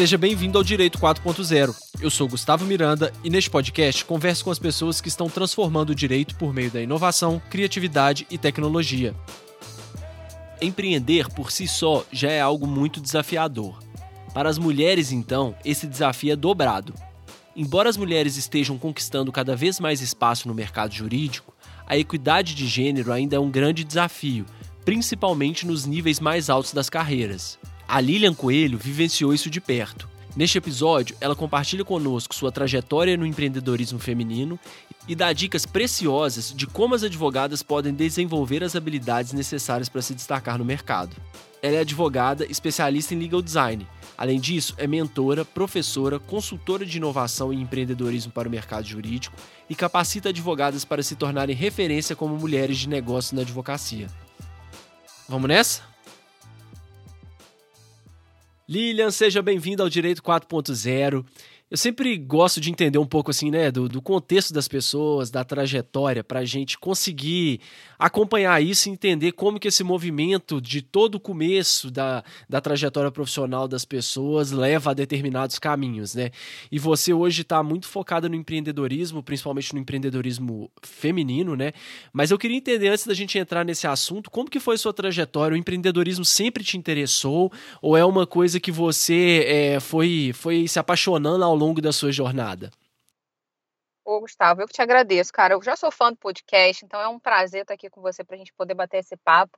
Seja bem-vindo ao Direito 4.0. Eu sou Gustavo Miranda e neste podcast converso com as pessoas que estão transformando o direito por meio da inovação, criatividade e tecnologia. Empreender por si só já é algo muito desafiador. Para as mulheres, então, esse desafio é dobrado. Embora as mulheres estejam conquistando cada vez mais espaço no mercado jurídico, a equidade de gênero ainda é um grande desafio, principalmente nos níveis mais altos das carreiras. A Lilian Coelho vivenciou isso de perto. Neste episódio, ela compartilha conosco sua trajetória no empreendedorismo feminino e dá dicas preciosas de como as advogadas podem desenvolver as habilidades necessárias para se destacar no mercado. Ela é advogada, especialista em legal design. Além disso, é mentora, professora, consultora de inovação e empreendedorismo para o mercado jurídico e capacita advogadas para se tornarem referência como mulheres de negócio na advocacia. Vamos nessa? Lilian, seja bem-vinda ao Direito 4.0. Eu sempre gosto de entender um pouco assim, né, do, do contexto das pessoas, da trajetória, para a gente conseguir acompanhar isso e entender como que esse movimento de todo o começo da, da trajetória profissional das pessoas leva a determinados caminhos, né? E você hoje está muito focada no empreendedorismo, principalmente no empreendedorismo feminino, né? Mas eu queria entender antes da gente entrar nesse assunto, como que foi sua trajetória? O empreendedorismo sempre te interessou ou é uma coisa que você é, foi foi se apaixonando ao longo da sua jornada? Ô, Gustavo, eu que te agradeço, cara. Eu já sou fã do podcast, então é um prazer estar aqui com você para a gente poder bater esse papo.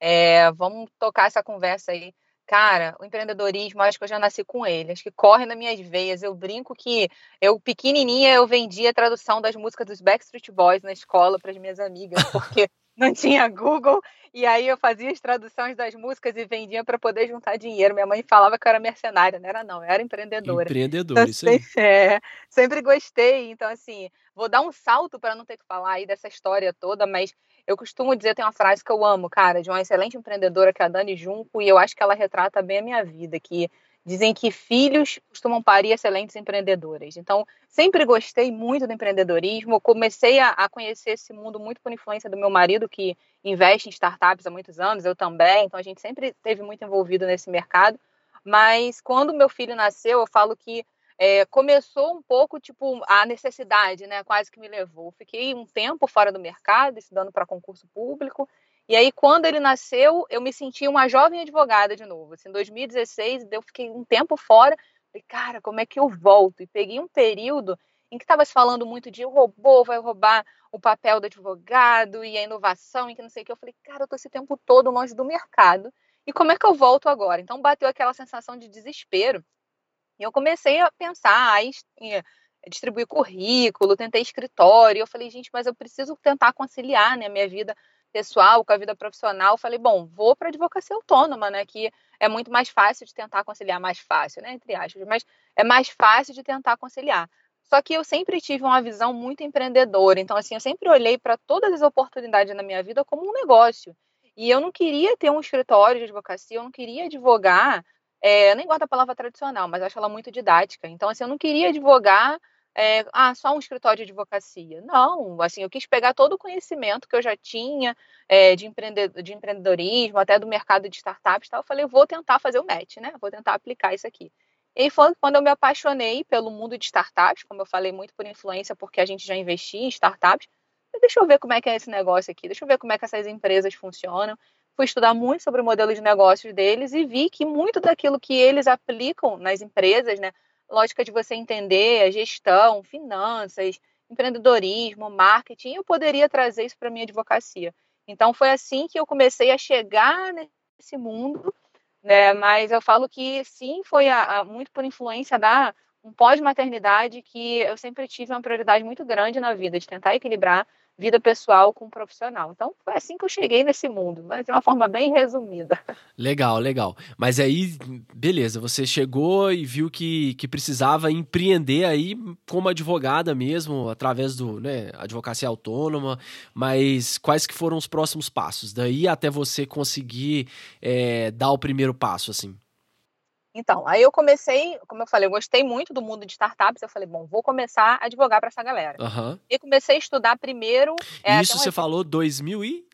É, vamos tocar essa conversa aí. Cara, o empreendedorismo, acho que eu já nasci com ele, acho que corre nas minhas veias. Eu brinco que eu, pequenininha, eu vendia a tradução das músicas dos Backstreet Boys na escola para as minhas amigas, porque não tinha Google, e aí eu fazia as traduções das músicas e vendia para poder juntar dinheiro. Minha mãe falava que eu era mercenária, não era não, eu era empreendedora. Empreendedora, então, isso aí. É, sempre gostei, então assim, vou dar um salto para não ter que falar aí dessa história toda, mas eu costumo dizer, tem uma frase que eu amo, cara, de uma excelente empreendedora que é a Dani Junco, e eu acho que ela retrata bem a minha vida, que Dizem que filhos costumam parir excelentes empreendedoras. Então, sempre gostei muito do empreendedorismo. Comecei a, a, conhecer esse mundo muito por influência do meu marido, que investe em startups há muitos anos, eu também. Então, a gente sempre esteve muito envolvido nesse mercado. Mas quando meu filho nasceu, eu falo que é, começou um pouco tipo a necessidade, né? Quase que me levou. Fiquei um tempo fora do mercado, estudando para concurso público. E aí, quando ele nasceu, eu me senti uma jovem advogada de novo. Assim, em 2016, eu fiquei um tempo fora. Falei, cara, como é que eu volto? E peguei um período em que estava se falando muito de o robô vai roubar o papel do advogado e a inovação e que não sei o que. Eu falei, cara, eu tô esse tempo todo longe do mercado. E como é que eu volto agora? Então bateu aquela sensação de desespero. E eu comecei a pensar em distribuir currículo, tentei escritório. Eu falei, gente, mas eu preciso tentar conciliar né, a minha vida pessoal com a vida profissional, falei, bom, vou para advocacia autônoma, né, que é muito mais fácil de tentar conciliar, mais fácil, né, entre aspas, mas é mais fácil de tentar conciliar. Só que eu sempre tive uma visão muito empreendedora, então assim, eu sempre olhei para todas as oportunidades na minha vida como um negócio. E eu não queria ter um escritório de advocacia, eu não queria advogar, é, eu nem gosto da palavra tradicional, mas acho ela muito didática. Então, assim, eu não queria advogar é, ah, só um escritório de advocacia. Não, assim, eu quis pegar todo o conhecimento que eu já tinha é, de, empreende de empreendedorismo, até do mercado de startups, tal. eu falei, vou tentar fazer o match, né? Vou tentar aplicar isso aqui. E foi quando eu me apaixonei pelo mundo de startups, como eu falei, muito por influência, porque a gente já investia em startups. Deixa eu ver como é que é esse negócio aqui, deixa eu ver como é que essas empresas funcionam. Fui estudar muito sobre o modelo de negócios deles e vi que muito daquilo que eles aplicam nas empresas, né? Lógica de você entender a gestão, finanças, empreendedorismo, marketing, eu poderia trazer isso para minha advocacia. Então foi assim que eu comecei a chegar nesse mundo, né? Mas eu falo que sim, foi a, a, muito por influência da um pós-maternidade que eu sempre tive uma prioridade muito grande na vida de tentar equilibrar vida pessoal com profissional. Então, foi assim que eu cheguei nesse mundo, mas de uma forma bem resumida. Legal, legal. Mas aí, beleza, você chegou e viu que, que precisava empreender aí como advogada mesmo, através do, né, advocacia autônoma, mas quais que foram os próximos passos? Daí até você conseguir é, dar o primeiro passo, assim? Então, aí eu comecei, como eu falei, eu gostei muito do mundo de startups. Eu falei, bom, vou começar a advogar para essa galera. Uhum. E comecei a estudar primeiro. É, Isso você falou 2000 e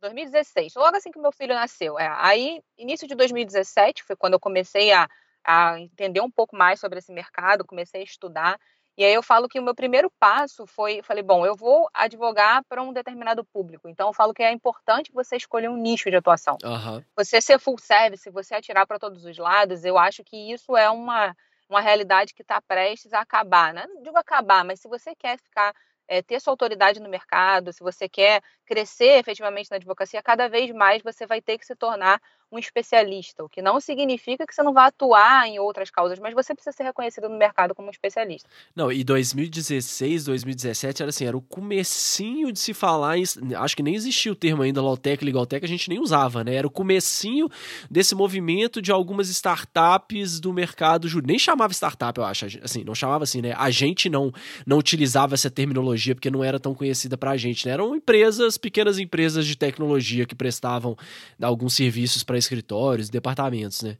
2016, logo assim que meu filho nasceu. É, aí, início de 2017 foi quando eu comecei a, a entender um pouco mais sobre esse mercado, comecei a estudar. E aí eu falo que o meu primeiro passo foi, falei, bom, eu vou advogar para um determinado público. Então eu falo que é importante você escolher um nicho de atuação. Uhum. Você ser full service, você atirar para todos os lados, eu acho que isso é uma, uma realidade que está prestes a acabar. Né? Não digo acabar, mas se você quer ficar é, ter sua autoridade no mercado, se você quer crescer efetivamente na advocacia, cada vez mais você vai ter que se tornar um especialista, o que não significa que você não vá atuar em outras causas, mas você precisa ser reconhecido no mercado como um especialista. Não, e 2016, 2017 era assim, era o comecinho de se falar, em, acho que nem existia o termo ainda Lawtech, Legaltech, a gente nem usava, né? Era o comecinho desse movimento de algumas startups do mercado jurídico. Nem chamava startup, eu acho, assim, não chamava assim, né? A gente não não utilizava essa terminologia porque não era tão conhecida pra gente, né? Eram empresas, pequenas empresas de tecnologia que prestavam alguns serviços para escritórios, departamentos, né?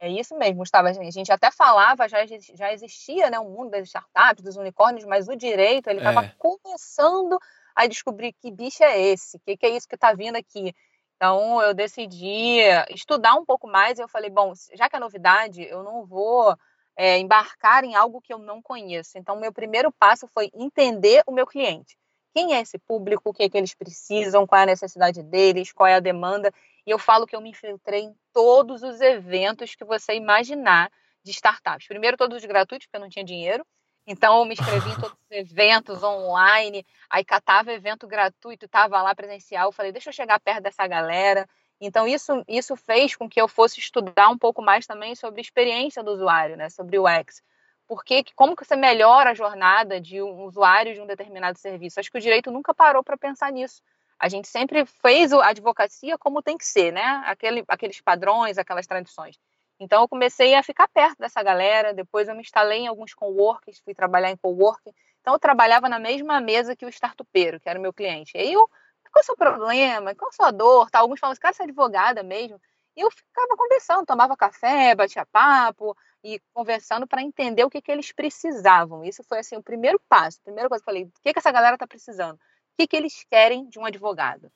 É isso mesmo, Gustavo. A gente até falava, já, já existia né, o mundo das startups, dos unicórnios, mas o direito ele estava é. começando a descobrir que bicho é esse, o que, que é isso que está vindo aqui. Então eu decidi estudar um pouco mais e eu falei, bom, já que é novidade, eu não vou é, embarcar em algo que eu não conheço. Então meu primeiro passo foi entender o meu cliente. Quem é esse público? O que, é que eles precisam? Qual é a necessidade deles? Qual é a demanda? E eu falo que eu me infiltrei em todos os eventos que você imaginar de startups. Primeiro, todos gratuitos, porque eu não tinha dinheiro. Então, eu me inscrevi em todos os eventos online, aí catava evento gratuito, estava lá presencial. Eu falei, deixa eu chegar perto dessa galera. Então, isso, isso fez com que eu fosse estudar um pouco mais também sobre a experiência do usuário, né? sobre o UX. Porque, como que você melhora a jornada de um usuário de um determinado serviço? Acho que o direito nunca parou para pensar nisso. A gente sempre fez a advocacia como tem que ser, né? Aquele, aqueles padrões, aquelas tradições. Então eu comecei a ficar perto dessa galera, depois eu me instalei em alguns coworkings, fui trabalhar em coworking. Então eu trabalhava na mesma mesa que o startupeiro, que era o meu cliente. E aí eu, qual é o seu problema? Qual é a sua dor? Tá, alguns falam, cara, você é advogada mesmo. E eu ficava conversando, tomava café, batia papo e conversando para entender o que, que eles precisavam. Isso foi assim o primeiro passo. A primeira coisa que eu falei, o que, que essa galera está precisando? Que, que eles querem de um advogado.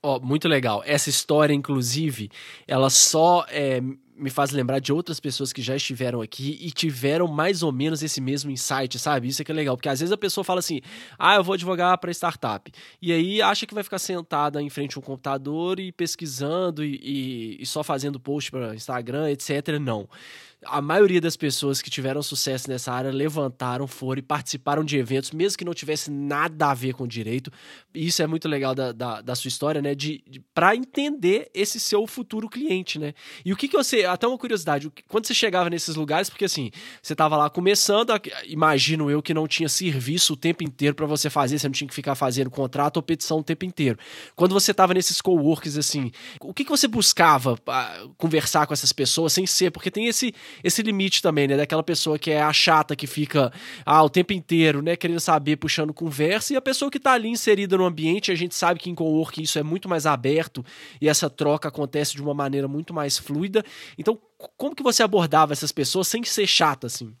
Oh, muito legal. Essa história, inclusive, ela só é, me faz lembrar de outras pessoas que já estiveram aqui e tiveram mais ou menos esse mesmo insight, sabe? Isso é que é legal, porque às vezes a pessoa fala assim: ah, eu vou advogar para startup. E aí acha que vai ficar sentada em frente a um computador e pesquisando e, e, e só fazendo post para Instagram, etc. Não a maioria das pessoas que tiveram sucesso nessa área levantaram, foram e participaram de eventos, mesmo que não tivesse nada a ver com direito. E isso é muito legal da, da, da sua história, né? De, de para entender esse seu futuro cliente, né? E o que, que você. Até uma curiosidade, quando você chegava nesses lugares, porque assim, você estava lá começando, imagino eu que não tinha serviço o tempo inteiro para você fazer, você não tinha que ficar fazendo contrato ou petição o tempo inteiro. Quando você estava nesses coworks, assim, o que, que você buscava conversar com essas pessoas sem ser? Porque tem esse esse limite também, né? Daquela pessoa que é a chata, que fica ah, o tempo inteiro, né? Querendo saber, puxando conversa, e a pessoa que tá ali inserida no ambiente, a gente sabe que em coworking isso é muito mais aberto e essa troca acontece de uma maneira muito mais fluida. Então, como que você abordava essas pessoas sem ser chata, assim?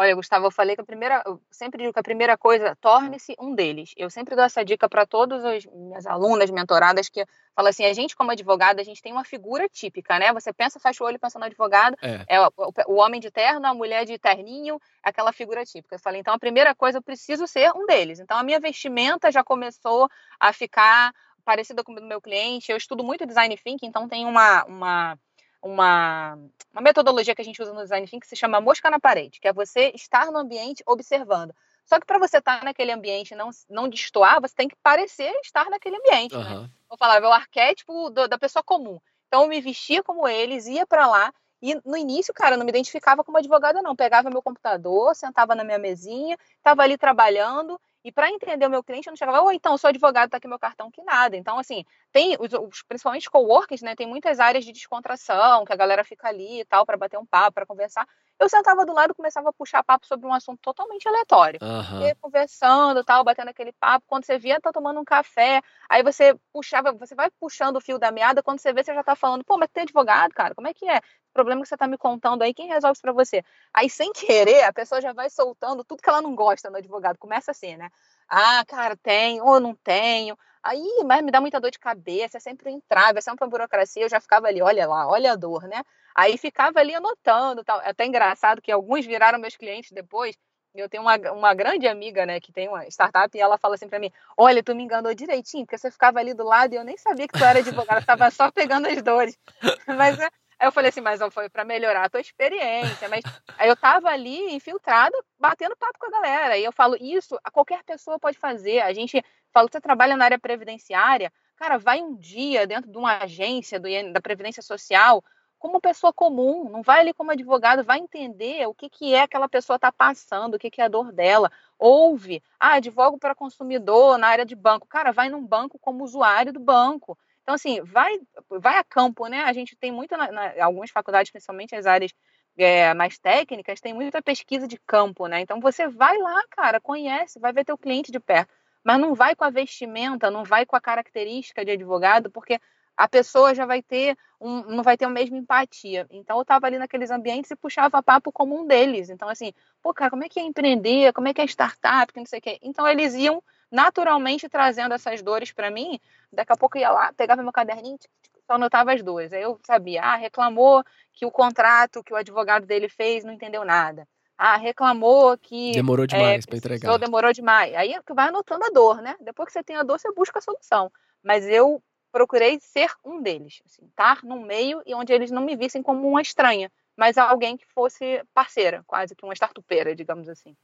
Olha, Gustavo, eu falei que a primeira, eu sempre digo que a primeira coisa, torne-se um deles. Eu sempre dou essa dica para todas as minhas alunas, mentoradas, que fala assim, a gente como advogada, a gente tem uma figura típica, né? Você pensa, fecha o olho pensando no advogado, é, é o, o, homem de terno, a mulher de terninho, aquela figura típica. Eu falei, então a primeira coisa, eu preciso ser um deles. Então a minha vestimenta já começou a ficar parecida com o do meu cliente. Eu estudo muito design thinking, então tem uma, uma uma, uma metodologia que a gente usa no design thinking que se chama mosca na parede, que é você estar no ambiente observando. Só que para você estar naquele ambiente e não, não destoar, você tem que parecer estar naquele ambiente. Uhum. Né? Vou falar, é o arquétipo do, da pessoa comum. Então eu me vestia como eles, ia para lá, e no início, cara, eu não me identificava como advogada, não. Pegava meu computador, sentava na minha mesinha, estava ali trabalhando e para entender o meu cliente, eu não chegava, ou então, sou advogado, tá aqui meu cartão, que nada. Então, assim, tem, os, os, principalmente coworkers, né, tem muitas áreas de descontração, que a galera fica ali e tal, para bater um papo, para conversar. Eu sentava do lado e começava a puxar papo sobre um assunto totalmente aleatório. Uhum. E conversando, tal, batendo aquele papo. Quando você via, tá tomando um café, aí você puxava, você vai puxando o fio da meada, quando você vê, você já tá falando, pô, mas tem advogado, cara, como é que é? O problema que você tá me contando aí, quem resolve isso pra você? Aí, sem querer, a pessoa já vai soltando tudo que ela não gosta no advogado. Começa assim, né? Ah, cara, tenho ou não tenho. Aí, mas me dá muita dor de cabeça, é sempre um entrave, é sempre uma burocracia. Eu já ficava ali, olha lá, olha a dor, né? Aí ficava ali anotando, tal. É até engraçado que alguns viraram meus clientes depois. Eu tenho uma, uma grande amiga, né, que tem uma startup e ela fala assim para mim: Olha, tu me enganou direitinho, porque você ficava ali do lado e eu nem sabia que tu era advogada, estava só pegando as dores. Mas é, Aí eu falei assim, mas não foi para melhorar a tua experiência, mas aí eu tava ali infiltrada, batendo papo com a galera. E eu falo, isso qualquer pessoa pode fazer. A gente fala, você trabalha na área previdenciária, cara, vai um dia dentro de uma agência do, da Previdência Social, como pessoa comum, não vai ali como advogado, vai entender o que, que é aquela pessoa está passando, o que, que é a dor dela. Ouve, ah, advogo para consumidor na área de banco. Cara, vai num banco como usuário do banco. Então, assim, vai, vai a campo, né? A gente tem muito, na, na, algumas faculdades, principalmente as áreas é, mais técnicas, tem muita pesquisa de campo, né? Então, você vai lá, cara, conhece, vai ver teu cliente de perto. Mas não vai com a vestimenta, não vai com a característica de advogado, porque a pessoa já vai ter um, não vai ter a mesma empatia. Então eu estava ali naqueles ambientes e puxava papo como um deles. Então assim, pô, cara, como é que é empreender? Como é que é startup? Que não sei o quê. Então eles iam naturalmente trazendo essas dores para mim. Daqui a pouco eu ia lá, pegava meu caderninho, só anotava as duas. Aí eu sabia, ah, reclamou que o contrato que o advogado dele fez não entendeu nada. Ah, reclamou que. Demorou eh, demais é, para entregar. Demorou demais. Aí vai anotando a dor, né? Depois que você tem a dor, você busca a solução. Mas eu procurei ser um deles, assim, estar no meio e onde eles não me vissem como uma estranha, mas alguém que fosse parceira, quase que uma startupeira, digamos assim.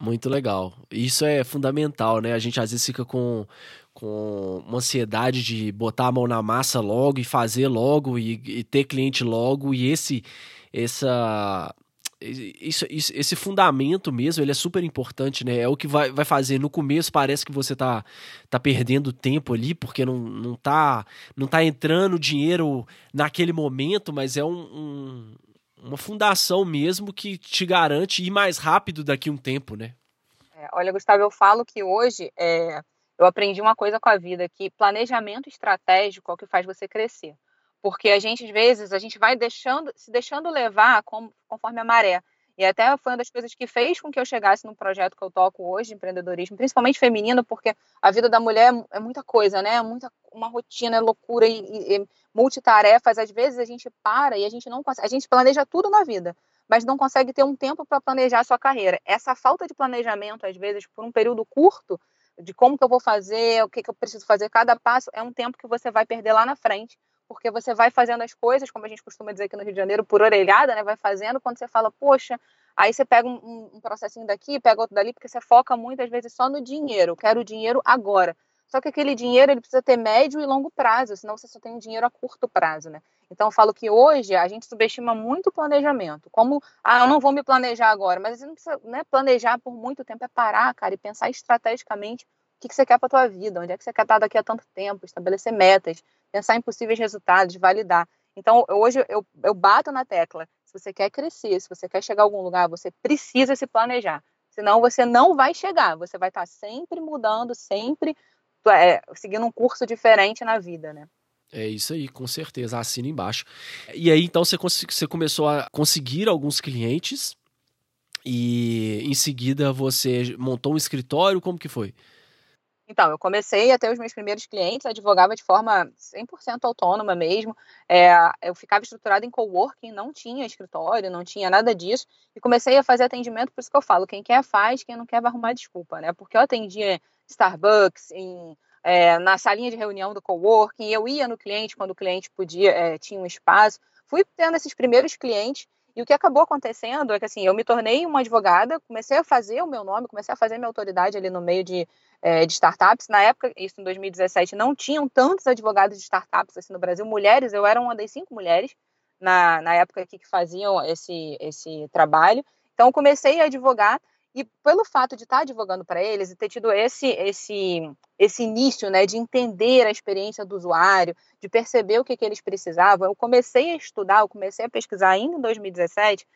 Muito legal. Isso é fundamental, né? A gente às vezes fica com, com uma ansiedade de botar a mão na massa logo e fazer logo e, e ter cliente logo e esse essa isso, isso, esse fundamento mesmo, ele é super importante, né? É o que vai, vai fazer. No começo parece que você tá, tá perdendo tempo ali, porque não, não, tá, não tá entrando dinheiro naquele momento, mas é um, um, uma fundação mesmo que te garante ir mais rápido daqui um tempo, né? É, olha, Gustavo, eu falo que hoje é, eu aprendi uma coisa com a vida, que planejamento estratégico é o que faz você crescer porque a gente às vezes a gente vai deixando se deixando levar conforme a maré e até foi uma das coisas que fez com que eu chegasse no projeto que eu toco hoje, empreendedorismo, principalmente feminino, porque a vida da mulher é muita coisa, né? É muita uma rotina, é loucura e, e, e, multitarefas. Às vezes a gente para e a gente não consegue, a gente planeja tudo na vida, mas não consegue ter um tempo para planejar a sua carreira. Essa falta de planejamento, às vezes, por um período curto, de como que eu vou fazer, o que, que eu preciso fazer, cada passo, é um tempo que você vai perder lá na frente porque você vai fazendo as coisas, como a gente costuma dizer aqui no Rio de Janeiro, por orelhada, né? Vai fazendo, quando você fala, poxa, aí você pega um, um processinho daqui, pega outro dali, porque você foca muitas vezes só no dinheiro, quero o dinheiro agora. Só que aquele dinheiro ele precisa ter médio e longo prazo, senão você só tem dinheiro a curto prazo, né? Então eu falo que hoje a gente subestima muito o planejamento. Como, ah, eu não vou me planejar agora, mas você não precisa né, planejar por muito tempo, é parar, cara, e pensar estrategicamente o que você quer para a tua vida, onde é que você quer estar daqui a tanto tempo, estabelecer metas, pensar em possíveis resultados, validar. Então, hoje eu, eu bato na tecla. Se você quer crescer, se você quer chegar a algum lugar, você precisa se planejar. Senão você não vai chegar. Você vai estar sempre mudando, sempre é, seguindo um curso diferente na vida, né? É isso aí, com certeza. Assina embaixo. E aí, então, você, você começou a conseguir alguns clientes e em seguida você montou um escritório. Como que foi? Então, eu comecei a ter os meus primeiros clientes, advogava de forma 100% autônoma mesmo. É, eu ficava estruturada em coworking, não tinha escritório, não tinha nada disso. E comecei a fazer atendimento, por isso que eu falo: quem quer faz, quem não quer vai arrumar desculpa, né? Porque eu atendia Starbucks, em, é, na salinha de reunião do coworking, eu ia no cliente quando o cliente podia, é, tinha um espaço. Fui tendo esses primeiros clientes e o que acabou acontecendo é que assim, eu me tornei uma advogada, comecei a fazer o meu nome, comecei a fazer minha autoridade ali no meio de, é, de startups. Na época, isso em 2017, não tinham tantos advogados de startups assim no Brasil. Mulheres, eu era uma das cinco mulheres na, na época aqui que faziam esse, esse trabalho. Então, comecei a advogar e pelo fato de estar advogando para eles e ter tido esse esse esse início, né, de entender a experiência do usuário, de perceber o que, que eles precisavam, eu comecei a estudar, eu comecei a pesquisar ainda em 2017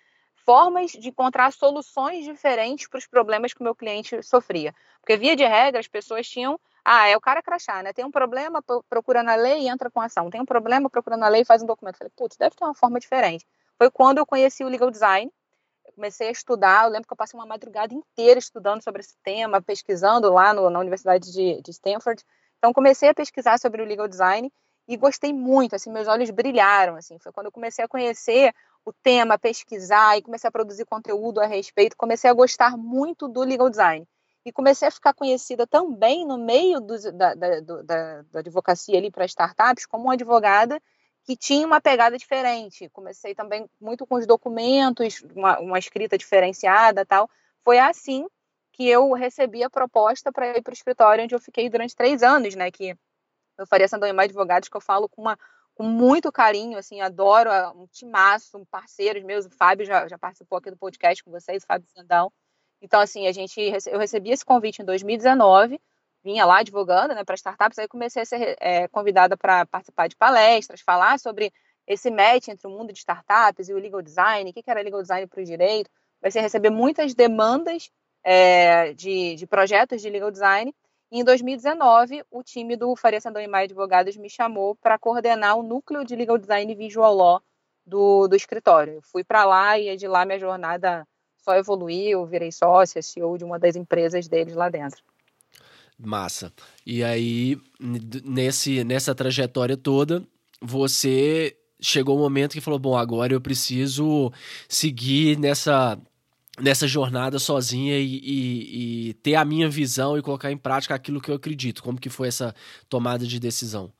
formas de encontrar soluções diferentes para os problemas que o meu cliente sofria. Porque via de regra as pessoas tinham ah, é o cara crachá, né? Tem um problema, procura na lei e entra com ação. Tem um problema, procura na lei e faz um documento. Falei, putz, deve ter uma forma diferente. Foi quando eu conheci o legal design, comecei a estudar. Eu lembro que eu passei uma madrugada inteira estudando sobre esse tema, pesquisando lá no, na Universidade de, de Stanford. Então, comecei a pesquisar sobre o legal design e gostei muito, assim, meus olhos brilharam, assim, foi quando eu comecei a conhecer o tema, pesquisar e comecei a produzir conteúdo a respeito, comecei a gostar muito do legal design e comecei a ficar conhecida também no meio do, da, da, da, da advocacia ali para startups como uma advogada que tinha uma pegada diferente. Comecei também muito com os documentos, uma, uma escrita diferenciada tal. Foi assim que eu recebi a proposta para ir para o escritório onde eu fiquei durante três anos, né? Que eu faria Sandomé Advogados, que eu falo com, uma, com muito carinho, assim, adoro ah, um timaço, um parceiros meus, o Fábio já, já participou aqui do podcast com vocês, o Fábio Sandão. Então, assim, a gente, eu recebi esse convite em 2019, vinha lá advogando, né, para startups, aí comecei a ser é, convidada para participar de palestras, falar sobre esse match entre o mundo de startups e o legal design, o que era legal design para o direito, vai ser receber muitas demandas é, de, de projetos de legal design, em 2019, o time do Faria Sandão e Maia Advogados me chamou para coordenar o núcleo de Legal Design e Visual Law do, do escritório. Eu fui para lá e de lá minha jornada só evoluiu, virei sócia, CEO de uma das empresas deles lá dentro. Massa. E aí, nesse, nessa trajetória toda, você chegou o um momento que falou: bom, agora eu preciso seguir nessa nessa jornada sozinha e, e, e, ter a minha visão e colocar em prática aquilo que eu acredito. Como que foi essa tomada de decisão?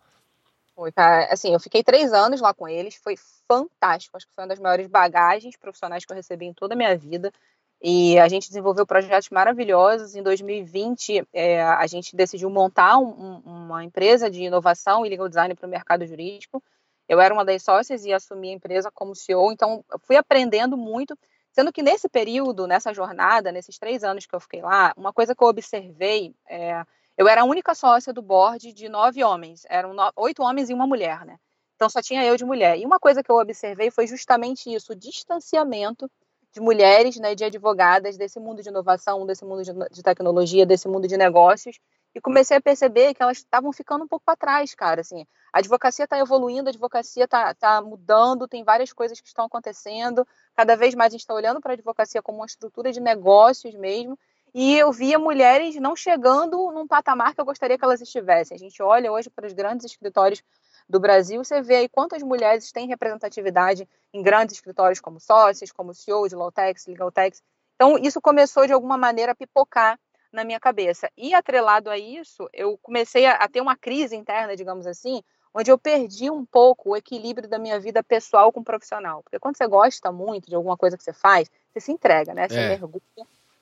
Foi, cara. Assim, eu fiquei três anos lá com eles, foi fantástico. Acho que foi uma das maiores bagagens profissionais que eu recebi em toda a minha vida. E a gente desenvolveu projetos maravilhosos. Em 2020, é, a gente decidiu montar um, uma empresa de inovação e legal design para o mercado jurídico. Eu era uma das sócias e assumi a empresa como CEO, então fui aprendendo muito Sendo que nesse período, nessa jornada, nesses três anos que eu fiquei lá, uma coisa que eu observei, é, eu era a única sócia do board de nove homens, eram no, oito homens e uma mulher, né? Então só tinha eu de mulher. E uma coisa que eu observei foi justamente isso, o distanciamento de mulheres, né, de advogadas desse mundo de inovação, desse mundo de, de tecnologia, desse mundo de negócios, e comecei a perceber que elas estavam ficando um pouco para trás, cara. Assim, a advocacia está evoluindo, a advocacia está tá mudando, tem várias coisas que estão acontecendo. Cada vez mais a gente está olhando para a advocacia como uma estrutura de negócios mesmo. E eu via mulheres não chegando num patamar que eu gostaria que elas estivessem. A gente olha hoje para os grandes escritórios do Brasil, você vê aí quantas mulheres têm representatividade em grandes escritórios como sócios, como CEO de Lawtex, Legaltex. Então, isso começou de alguma maneira a pipocar na minha cabeça. E atrelado a isso, eu comecei a, a ter uma crise interna, digamos assim, onde eu perdi um pouco o equilíbrio da minha vida pessoal com profissional. Porque quando você gosta muito de alguma coisa que você faz, você se entrega, né? Você é. mergulha.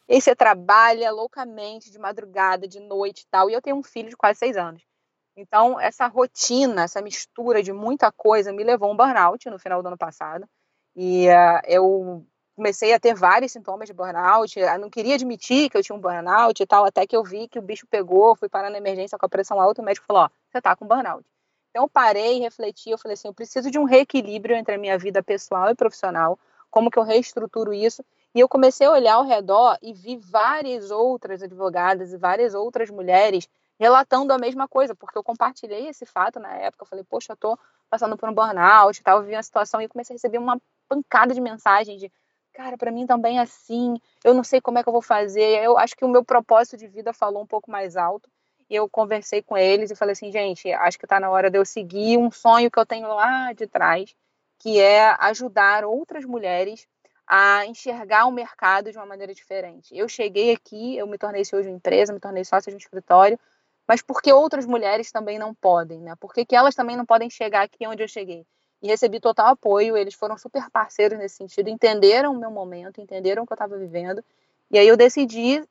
E aí você trabalha loucamente de madrugada, de noite e tal. E eu tenho um filho de quase seis anos. Então, essa rotina, essa mistura de muita coisa me levou a um burnout no final do ano passado. E uh, eu comecei a ter vários sintomas de burnout. Eu não queria admitir que eu tinha um burnout e tal, até que eu vi que o bicho pegou, fui parar na emergência com a pressão alta, o médico falou: Ó, você tá com burnout. Então eu parei, refleti, eu falei assim: eu preciso de um reequilíbrio entre a minha vida pessoal e profissional, como que eu reestruturo isso. E eu comecei a olhar ao redor e vi várias outras advogadas e várias outras mulheres relatando a mesma coisa, porque eu compartilhei esse fato na época. Eu falei, poxa, eu tô passando por um burnout e tal, eu vi uma situação e comecei a receber uma pancada de mensagens de cara, para mim também é assim, eu não sei como é que eu vou fazer. Eu acho que o meu propósito de vida falou um pouco mais alto. E eu conversei com eles e falei assim, gente, acho que está na hora de eu seguir um sonho que eu tenho lá de trás, que é ajudar outras mulheres a enxergar o mercado de uma maneira diferente. Eu cheguei aqui, eu me tornei CEO de uma empresa, me tornei sócia de um escritório, mas por que outras mulheres também não podem, né? Por que, que elas também não podem chegar aqui onde eu cheguei? E recebi total apoio. Eles foram super parceiros nesse sentido, entenderam o meu momento, entenderam o que eu estava vivendo. E aí eu decidi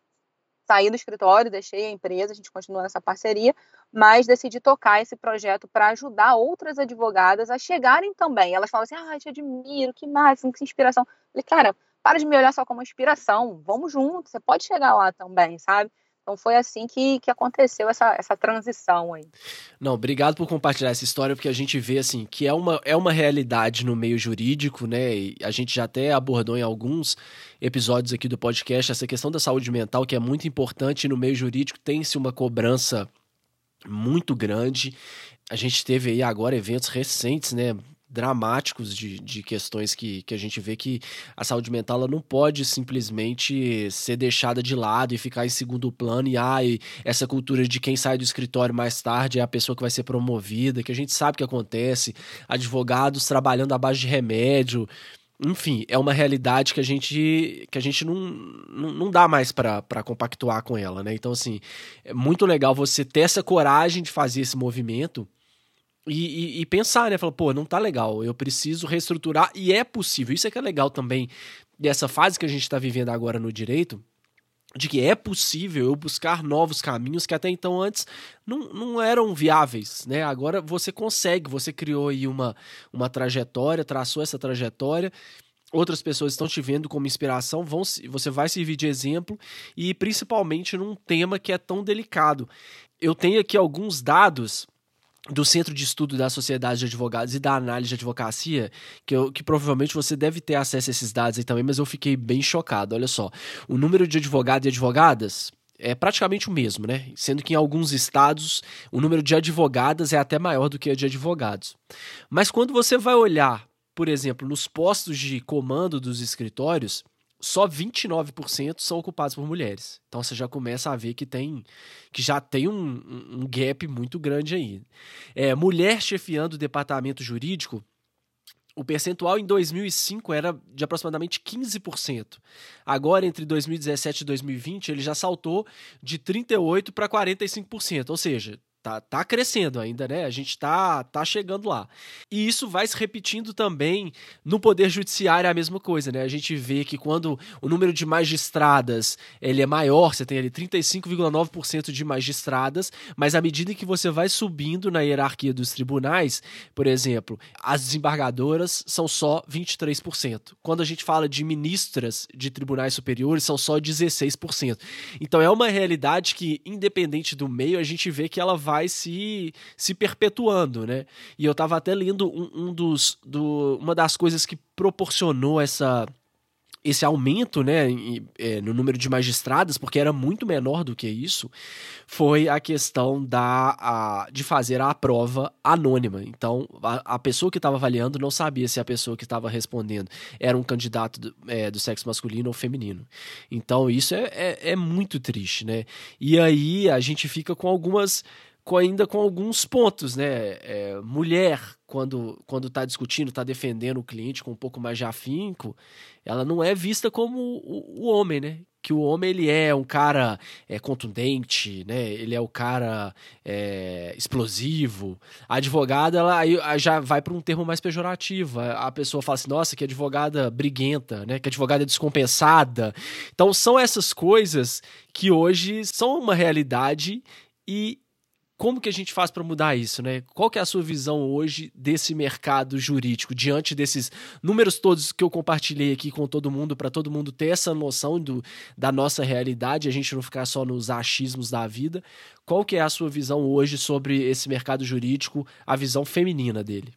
sair do escritório, deixei a empresa, a gente continua nessa parceria, mas decidi tocar esse projeto para ajudar outras advogadas a chegarem também. Elas falam assim: ah, te admiro, que máximo, que inspiração. Eu falei, cara, para de me olhar só como inspiração, vamos juntos, você pode chegar lá também, sabe? Então foi assim que, que aconteceu essa, essa transição aí. Não, obrigado por compartilhar essa história, porque a gente vê assim que é uma, é uma realidade no meio jurídico, né? E a gente já até abordou em alguns episódios aqui do podcast essa questão da saúde mental, que é muito importante no meio jurídico, tem-se uma cobrança muito grande. A gente teve aí agora eventos recentes, né? Dramáticos de, de questões que, que a gente vê que a saúde mental ela não pode simplesmente ser deixada de lado e ficar em segundo plano e, ah, e essa cultura de quem sai do escritório mais tarde é a pessoa que vai ser promovida, que a gente sabe que acontece, advogados trabalhando à base de remédio, enfim, é uma realidade que a gente que a gente não, não, não dá mais para compactuar com ela, né? Então, assim, é muito legal você ter essa coragem de fazer esse movimento e, e, e, pensar, né? Falar, pô, não tá legal, eu preciso reestruturar, e é possível. Isso é que é legal também dessa fase que a gente está vivendo agora no direito, de que é possível eu buscar novos caminhos que até então antes não, não eram viáveis, né? Agora você consegue, você criou aí uma, uma trajetória, traçou essa trajetória, outras pessoas estão te vendo como inspiração, vão, você vai servir de exemplo e principalmente num tema que é tão delicado. Eu tenho aqui alguns dados do Centro de Estudo da Sociedade de Advogados e da Análise de Advocacia, que, eu, que provavelmente você deve ter acesso a esses dados aí também, mas eu fiquei bem chocado. Olha só, o número de advogados e advogadas é praticamente o mesmo, né? Sendo que em alguns estados o número de advogadas é até maior do que o de advogados. Mas quando você vai olhar, por exemplo, nos postos de comando dos escritórios, só 29% são ocupados por mulheres. Então você já começa a ver que tem que já tem um, um gap muito grande aí. É, mulher chefiando o departamento jurídico, o percentual em 2005 era de aproximadamente 15%. Agora, entre 2017 e 2020, ele já saltou de 38% para 45%. Ou seja, tá, tá crescendo ainda, né? A gente tá, tá chegando lá. E isso vai se repetindo também no Poder Judiciário, é a mesma coisa, né? A gente vê que quando o número de magistradas ele é maior, você tem ali 35,9% de magistradas, mas à medida que você vai subindo na hierarquia dos tribunais, por exemplo, as desembargadoras são só 23%. Quando a gente fala de ministras de tribunais superiores, são só 16%. Então é uma realidade que, independente do meio, a gente vê que ela vai vai se, se perpetuando, né? E eu estava até lendo um, um dos, do, uma das coisas que proporcionou essa esse aumento né, é, no número de magistradas, porque era muito menor do que isso, foi a questão da, a, de fazer a prova anônima. Então, a, a pessoa que estava avaliando não sabia se a pessoa que estava respondendo era um candidato do, é, do, sexo masculino ou feminino. Então, isso é, é, é muito triste, né? E aí a gente fica com algumas com, ainda com alguns pontos, né? É, mulher, quando quando está discutindo, está defendendo o cliente com um pouco mais de afinco, ela não é vista como o, o homem, né? Que o homem ele é um cara é, contundente, né? Ele é o cara é, explosivo. A advogada ela aí já vai para um termo mais pejorativo. A pessoa fala assim, nossa, que advogada briguenta, né? Que advogada descompensada. Então são essas coisas que hoje são uma realidade e como que a gente faz para mudar isso, né? Qual que é a sua visão hoje desse mercado jurídico diante desses números todos que eu compartilhei aqui com todo mundo para todo mundo ter essa noção do, da nossa realidade, a gente não ficar só nos achismos da vida. Qual que é a sua visão hoje sobre esse mercado jurídico, a visão feminina dele?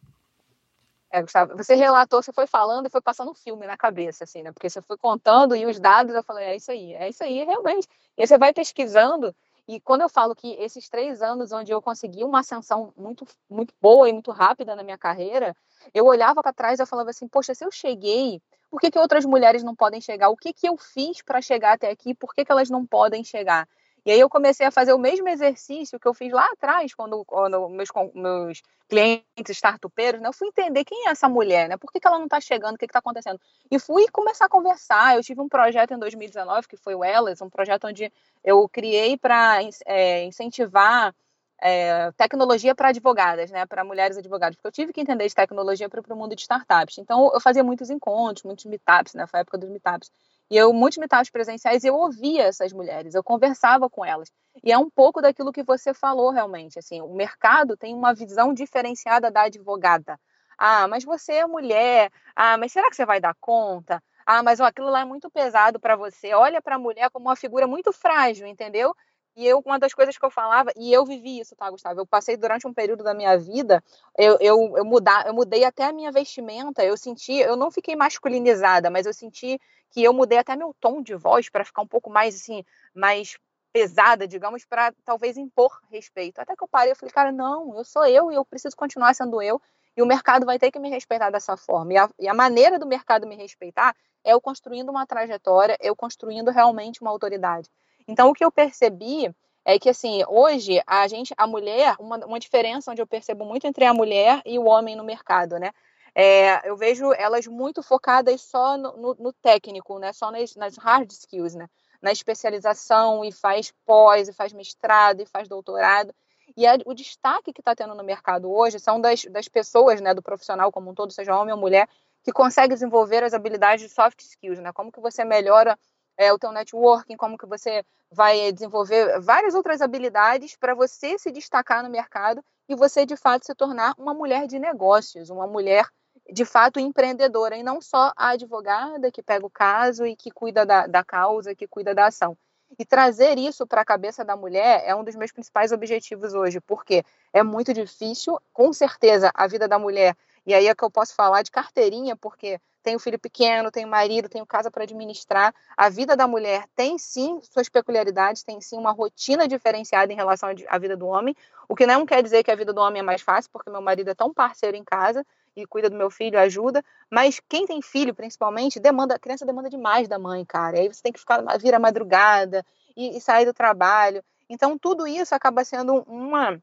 É, Gustavo, você relatou, você foi falando e foi passando um filme na cabeça, assim, né? Porque você foi contando e os dados, eu falei, é isso aí, é isso aí, realmente. E aí você vai pesquisando e quando eu falo que esses três anos onde eu consegui uma ascensão muito, muito boa e muito rápida na minha carreira, eu olhava para trás e eu falava assim, poxa, se eu cheguei, por que, que outras mulheres não podem chegar? O que, que eu fiz para chegar até aqui? Por que, que elas não podem chegar? E aí eu comecei a fazer o mesmo exercício que eu fiz lá atrás, quando, quando meus, meus clientes startupeiros, né? Eu fui entender quem é essa mulher, né? Por que, que ela não está chegando, o que está acontecendo? E fui começar a conversar. Eu tive um projeto em 2019, que foi o Elas, um projeto onde eu criei para é, incentivar é, tecnologia para advogadas, né, para mulheres advogadas, porque eu tive que entender de tecnologia para o mundo de startups. Então, eu fazia muitos encontros, muitos meetups, né, foi a época dos meetups. E eu, muitos meetups presenciais, eu ouvia essas mulheres, eu conversava com elas. E é um pouco daquilo que você falou realmente, assim, o mercado tem uma visão diferenciada da advogada. Ah, mas você é mulher. Ah, mas será que você vai dar conta? Ah, mas ó, aquilo lá é muito pesado para você. Olha para a mulher como uma figura muito frágil, entendeu? E eu, uma das coisas que eu falava, e eu vivi isso, tá, Gustavo? Eu passei durante um período da minha vida, eu, eu, eu, mudar, eu mudei até a minha vestimenta, eu senti, eu não fiquei masculinizada, mas eu senti que eu mudei até meu tom de voz para ficar um pouco mais, assim, mais pesada, digamos, para talvez impor respeito. Até que eu parei, eu falei, cara, não, eu sou eu e eu preciso continuar sendo eu. E o mercado vai ter que me respeitar dessa forma. E a, e a maneira do mercado me respeitar é eu construindo uma trajetória, eu construindo realmente uma autoridade. Então, o que eu percebi é que, assim, hoje, a gente, a mulher, uma, uma diferença onde eu percebo muito entre a mulher e o homem no mercado, né? É, eu vejo elas muito focadas só no, no, no técnico, né? Só nas, nas, hard skills, né? Na especialização e faz pós, e faz mestrado, e faz doutorado. E a, o destaque que está tendo no mercado hoje são das, das pessoas, né? Do profissional como um todo, seja homem ou mulher, que consegue desenvolver as habilidades de soft skills, né? Como que você melhora é, o teu networking, como que você vai desenvolver várias outras habilidades para você se destacar no mercado e você de fato se tornar uma mulher de negócios, uma mulher de fato empreendedora e não só a advogada que pega o caso e que cuida da, da causa, que cuida da ação. E trazer isso para a cabeça da mulher é um dos meus principais objetivos hoje, porque é muito difícil, com certeza, a vida da mulher. E aí é que eu posso falar de carteirinha, porque tenho filho pequeno, tenho marido, tenho casa para administrar. A vida da mulher tem sim suas peculiaridades, tem sim uma rotina diferenciada em relação à vida do homem, o que não quer dizer que a vida do homem é mais fácil, porque meu marido é tão parceiro em casa e cuida do meu filho, ajuda, mas quem tem filho, principalmente, demanda, a criança demanda demais da mãe, cara. E aí você tem que ficar vir à madrugada e, e sair do trabalho. Então tudo isso acaba sendo uma,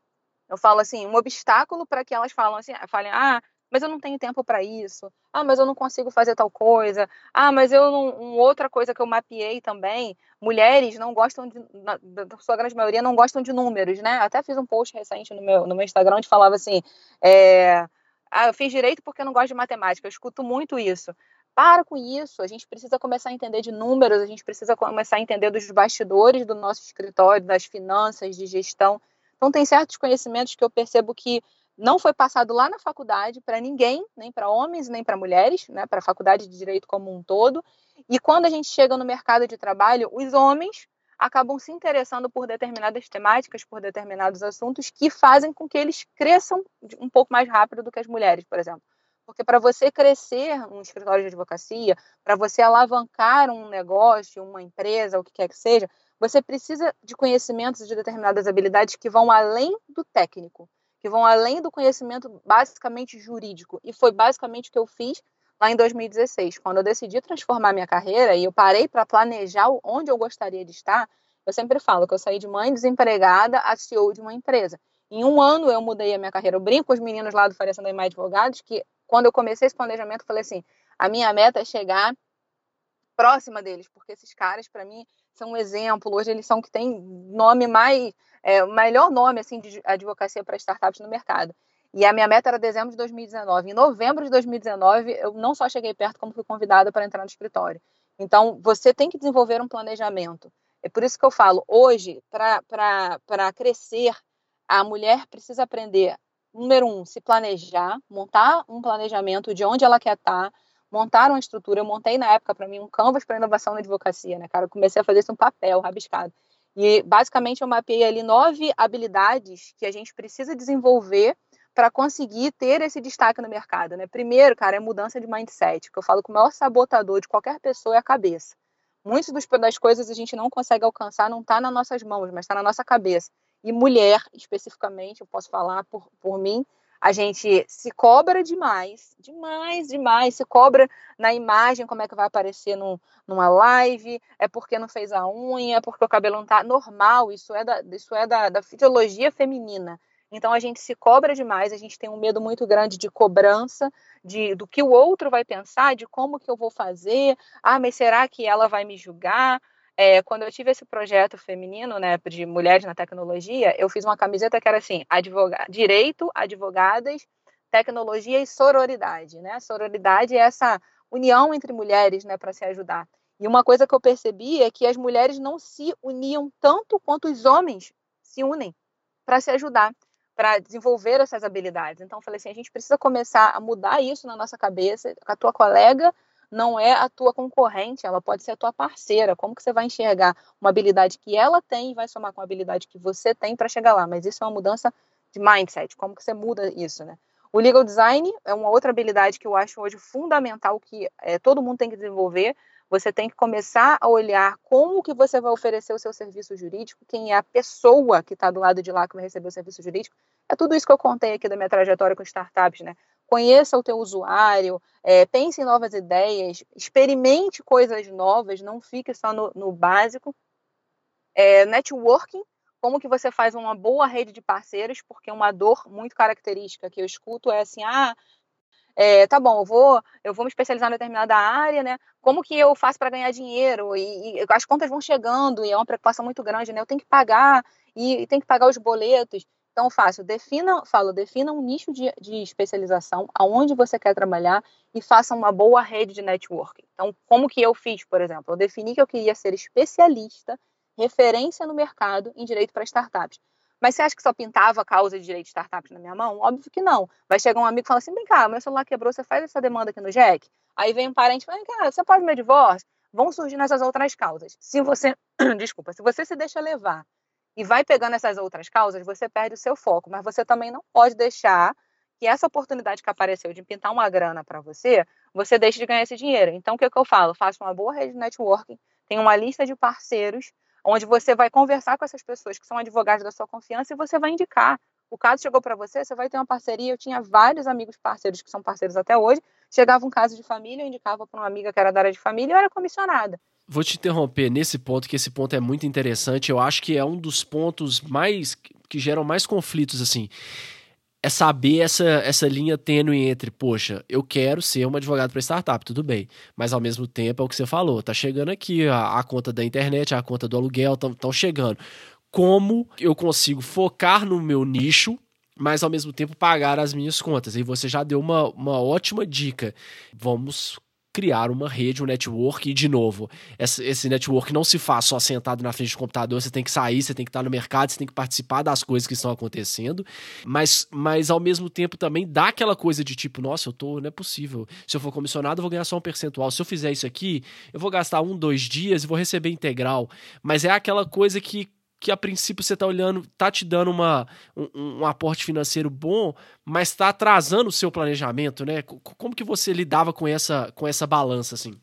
eu falo assim, um obstáculo para que elas falam assim, falem, ah, mas eu não tenho tempo para isso. Ah, mas eu não consigo fazer tal coisa. Ah, mas eu não. Outra coisa que eu mapeei também: mulheres não gostam de. Na, sua grande maioria, não gostam de números, né? Até fiz um post recente no meu, no meu Instagram onde falava assim: é, ah, eu fiz direito porque eu não gosto de matemática. Eu escuto muito isso. Para com isso, a gente precisa começar a entender de números, a gente precisa começar a entender dos bastidores do nosso escritório, das finanças, de gestão. Então, tem certos conhecimentos que eu percebo que não foi passado lá na faculdade para ninguém, nem para homens, nem para mulheres, né, para a faculdade de direito como um todo. E quando a gente chega no mercado de trabalho, os homens acabam se interessando por determinadas temáticas, por determinados assuntos que fazem com que eles cresçam um pouco mais rápido do que as mulheres, por exemplo. Porque para você crescer um escritório de advocacia, para você alavancar um negócio, uma empresa, o que quer que seja, você precisa de conhecimentos e de determinadas habilidades que vão além do técnico que vão além do conhecimento basicamente jurídico. E foi basicamente o que eu fiz lá em 2016. Quando eu decidi transformar minha carreira e eu parei para planejar onde eu gostaria de estar, eu sempre falo que eu saí de mãe desempregada a CEO de uma empresa. Em um ano eu mudei a minha carreira. Eu brinco com os meninos lá do Faria Sandaima Advogados que quando eu comecei esse planejamento, eu falei assim: a minha meta é chegar próxima deles, porque esses caras, para mim, são um exemplo. Hoje eles são que têm nome mais, é, o melhor nome assim de advocacia para startups no mercado. E a minha meta era dezembro de 2019. Em novembro de 2019, eu não só cheguei perto, como fui convidada para entrar no escritório. Então, você tem que desenvolver um planejamento. É por isso que eu falo, hoje, para crescer, a mulher precisa aprender, número um, se planejar, montar um planejamento de onde ela quer estar, montar uma estrutura. Eu montei na época para mim um canvas para inovação na advocacia, né, cara? Eu comecei a fazer isso um papel rabiscado. E basicamente eu mapeei ali nove habilidades que a gente precisa desenvolver para conseguir ter esse destaque no mercado, né? Primeiro, cara, é mudança de mindset, que eu falo que o maior sabotador de qualquer pessoa é a cabeça. Muitas das coisas a gente não consegue alcançar, não está nas nossas mãos, mas está na nossa cabeça. E mulher, especificamente, eu posso falar por, por mim, a gente se cobra demais, demais, demais, se cobra na imagem, como é que vai aparecer num, numa live, é porque não fez a unha, é porque o cabelo não tá normal, isso é da, isso é da, da fisiologia feminina. Então a gente se cobra demais, a gente tem um medo muito grande de cobrança, de do que o outro vai pensar, de como que eu vou fazer, ah, mas será que ela vai me julgar? É, quando eu tive esse projeto feminino, né, de mulheres na tecnologia, eu fiz uma camiseta que era assim: advoga direito, advogadas, tecnologia e sororidade, né? Sororidade é essa união entre mulheres, né, para se ajudar. E uma coisa que eu percebi é que as mulheres não se uniam tanto quanto os homens se unem para se ajudar, para desenvolver essas habilidades. Então, eu falei assim: a gente precisa começar a mudar isso na nossa cabeça. A tua colega não é a tua concorrente, ela pode ser a tua parceira. Como que você vai enxergar uma habilidade que ela tem e vai somar com a habilidade que você tem para chegar lá? Mas isso é uma mudança de mindset. Como que você muda isso, né? O legal design é uma outra habilidade que eu acho hoje fundamental que é, todo mundo tem que desenvolver. Você tem que começar a olhar como que você vai oferecer o seu serviço jurídico, quem é a pessoa que está do lado de lá que vai receber o serviço jurídico. É tudo isso que eu contei aqui da minha trajetória com startups, né? Conheça o teu usuário, é, pense em novas ideias, experimente coisas novas, não fique só no, no básico. É, networking, como que você faz uma boa rede de parceiros, porque uma dor muito característica que eu escuto é assim, ah, é, tá bom, eu vou, eu vou me especializar em determinada área, né? Como que eu faço para ganhar dinheiro? E, e, as contas vão chegando e é uma preocupação muito grande, né? Eu tenho que pagar e, e que pagar os boletos. Então, fácil, defina, falo, defina um nicho de, de especialização, aonde você quer trabalhar e faça uma boa rede de networking. Então, como que eu fiz, por exemplo? Eu defini que eu queria ser especialista, referência no mercado em direito para startups. Mas você acha que só pintava a causa de direito de startups na minha mão? Óbvio que não. Vai chegar um amigo e falar assim: vem cá, meu celular quebrou, você faz essa demanda aqui no Jack? Aí vem um parente e fala: cá, você pode meu divórcio? Vão surgindo essas outras causas. Se você, desculpa, se você se deixa levar e vai pegando essas outras causas, você perde o seu foco. Mas você também não pode deixar que essa oportunidade que apareceu de pintar uma grana para você, você deixe de ganhar esse dinheiro. Então, o que, que eu falo? Faça uma boa rede de networking, tenha uma lista de parceiros, onde você vai conversar com essas pessoas que são advogados da sua confiança e você vai indicar. O caso chegou para você, você vai ter uma parceria. Eu tinha vários amigos parceiros que são parceiros até hoje. Chegava um caso de família, eu indicava para uma amiga que era da área de família e eu era comissionada. Vou te interromper nesse ponto, que esse ponto é muito interessante. Eu acho que é um dos pontos mais que geram mais conflitos, assim. É saber essa, essa linha tênue entre, poxa, eu quero ser um advogado para startup, tudo bem. Mas ao mesmo tempo é o que você falou, tá chegando aqui a, a conta da internet, a conta do aluguel, estão chegando. Como eu consigo focar no meu nicho mas ao mesmo tempo pagar as minhas contas. E você já deu uma, uma ótima dica. Vamos criar uma rede, um network, e de novo, esse, network não se faz só sentado na frente do computador, você tem que sair, você tem que estar no mercado, você tem que participar das coisas que estão acontecendo, mas, mas ao mesmo tempo também dá aquela coisa de tipo, nossa, eu tô, não é possível, se eu for comissionado eu vou ganhar só um percentual, se eu fizer isso aqui, eu vou gastar um, dois dias e vou receber integral, mas é aquela coisa que que a princípio você está olhando, está te dando uma, um, um, aporte financeiro bom, mas está atrasando o seu planejamento, né? Como que você lidava com essa, com essa balança, assim?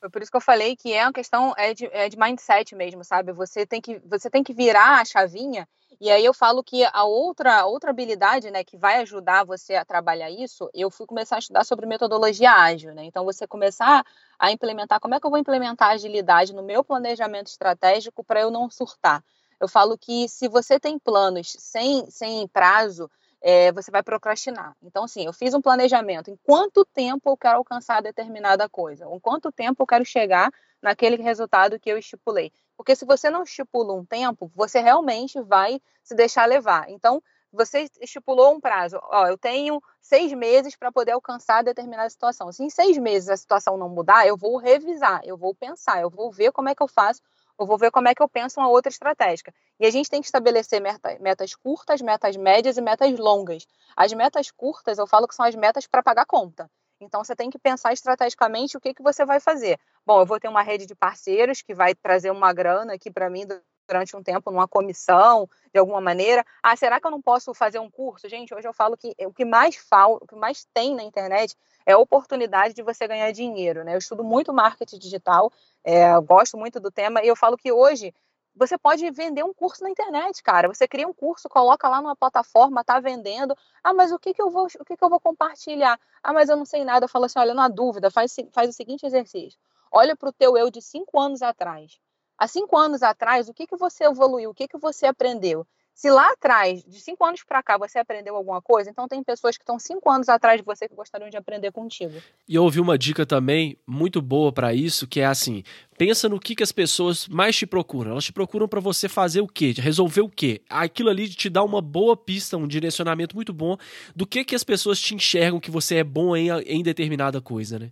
Foi por isso que eu falei que é uma questão é de, é de mindset mesmo, sabe? Você tem que, você tem que virar a chavinha e aí eu falo que a outra, outra habilidade, né, que vai ajudar você a trabalhar isso, eu fui começar a estudar sobre metodologia ágil, né? Então você começar a implementar, como é que eu vou implementar agilidade no meu planejamento estratégico para eu não surtar? Eu falo que se você tem planos sem, sem prazo, é, você vai procrastinar. Então, assim, eu fiz um planejamento. Em quanto tempo eu quero alcançar determinada coisa? Em quanto tempo eu quero chegar naquele resultado que eu estipulei? Porque se você não estipula um tempo, você realmente vai se deixar levar. Então, você estipulou um prazo. Ó, eu tenho seis meses para poder alcançar determinada situação. Se em seis meses a situação não mudar, eu vou revisar, eu vou pensar, eu vou ver como é que eu faço, eu vou ver como é que eu penso uma outra estratégia. E a gente tem que estabelecer meta, metas curtas, metas médias e metas longas. As metas curtas, eu falo que são as metas para pagar conta. Então, você tem que pensar estrategicamente o que, que você vai fazer. Bom, eu vou ter uma rede de parceiros que vai trazer uma grana aqui para mim durante um tempo numa comissão, de alguma maneira. Ah, será que eu não posso fazer um curso? Gente, hoje eu falo que o que mais falta, o que mais tem na internet é a oportunidade de você ganhar dinheiro, né? Eu estudo muito marketing digital, é, gosto muito do tema e eu falo que hoje você pode vender um curso na internet, cara. Você cria um curso, coloca lá numa plataforma, tá vendendo. Ah, mas o que que eu vou, o que que eu vou compartilhar? Ah, mas eu não sei nada. Eu falo assim, olha, na dúvida, faz, faz o seguinte exercício. Olha para o teu eu de cinco anos atrás. Há cinco anos atrás, o que que você evoluiu? O que que você aprendeu? Se lá atrás, de cinco anos para cá, você aprendeu alguma coisa, então tem pessoas que estão cinco anos atrás de você que gostariam de aprender contigo. E eu ouvi uma dica também muito boa para isso, que é assim: pensa no que, que as pessoas mais te procuram. Elas te procuram para você fazer o quê? Resolver o quê? Aquilo ali te dá uma boa pista, um direcionamento muito bom do que, que as pessoas te enxergam que você é bom em, em determinada coisa, né?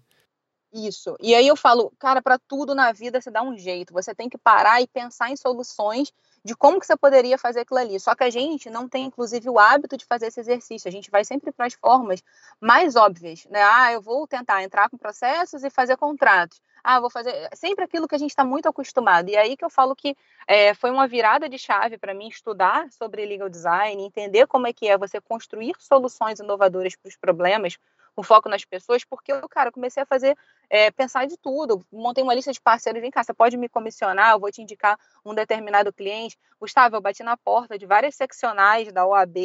Isso. E aí eu falo, cara, para tudo na vida você dá um jeito. Você tem que parar e pensar em soluções de como que você poderia fazer aquilo ali. Só que a gente não tem, inclusive, o hábito de fazer esse exercício. A gente vai sempre para as formas mais óbvias, né? Ah, eu vou tentar entrar com processos e fazer contratos. Ah, vou fazer sempre aquilo que a gente está muito acostumado. E aí que eu falo que é, foi uma virada de chave para mim estudar sobre legal design, entender como é que é você construir soluções inovadoras para os problemas, com foco nas pessoas, porque eu, cara, comecei a fazer, é, pensar de tudo. Montei uma lista de parceiros, vem cá, você pode me comissionar, eu vou te indicar um determinado cliente. Gustavo, eu bati na porta de várias seccionais da OAB,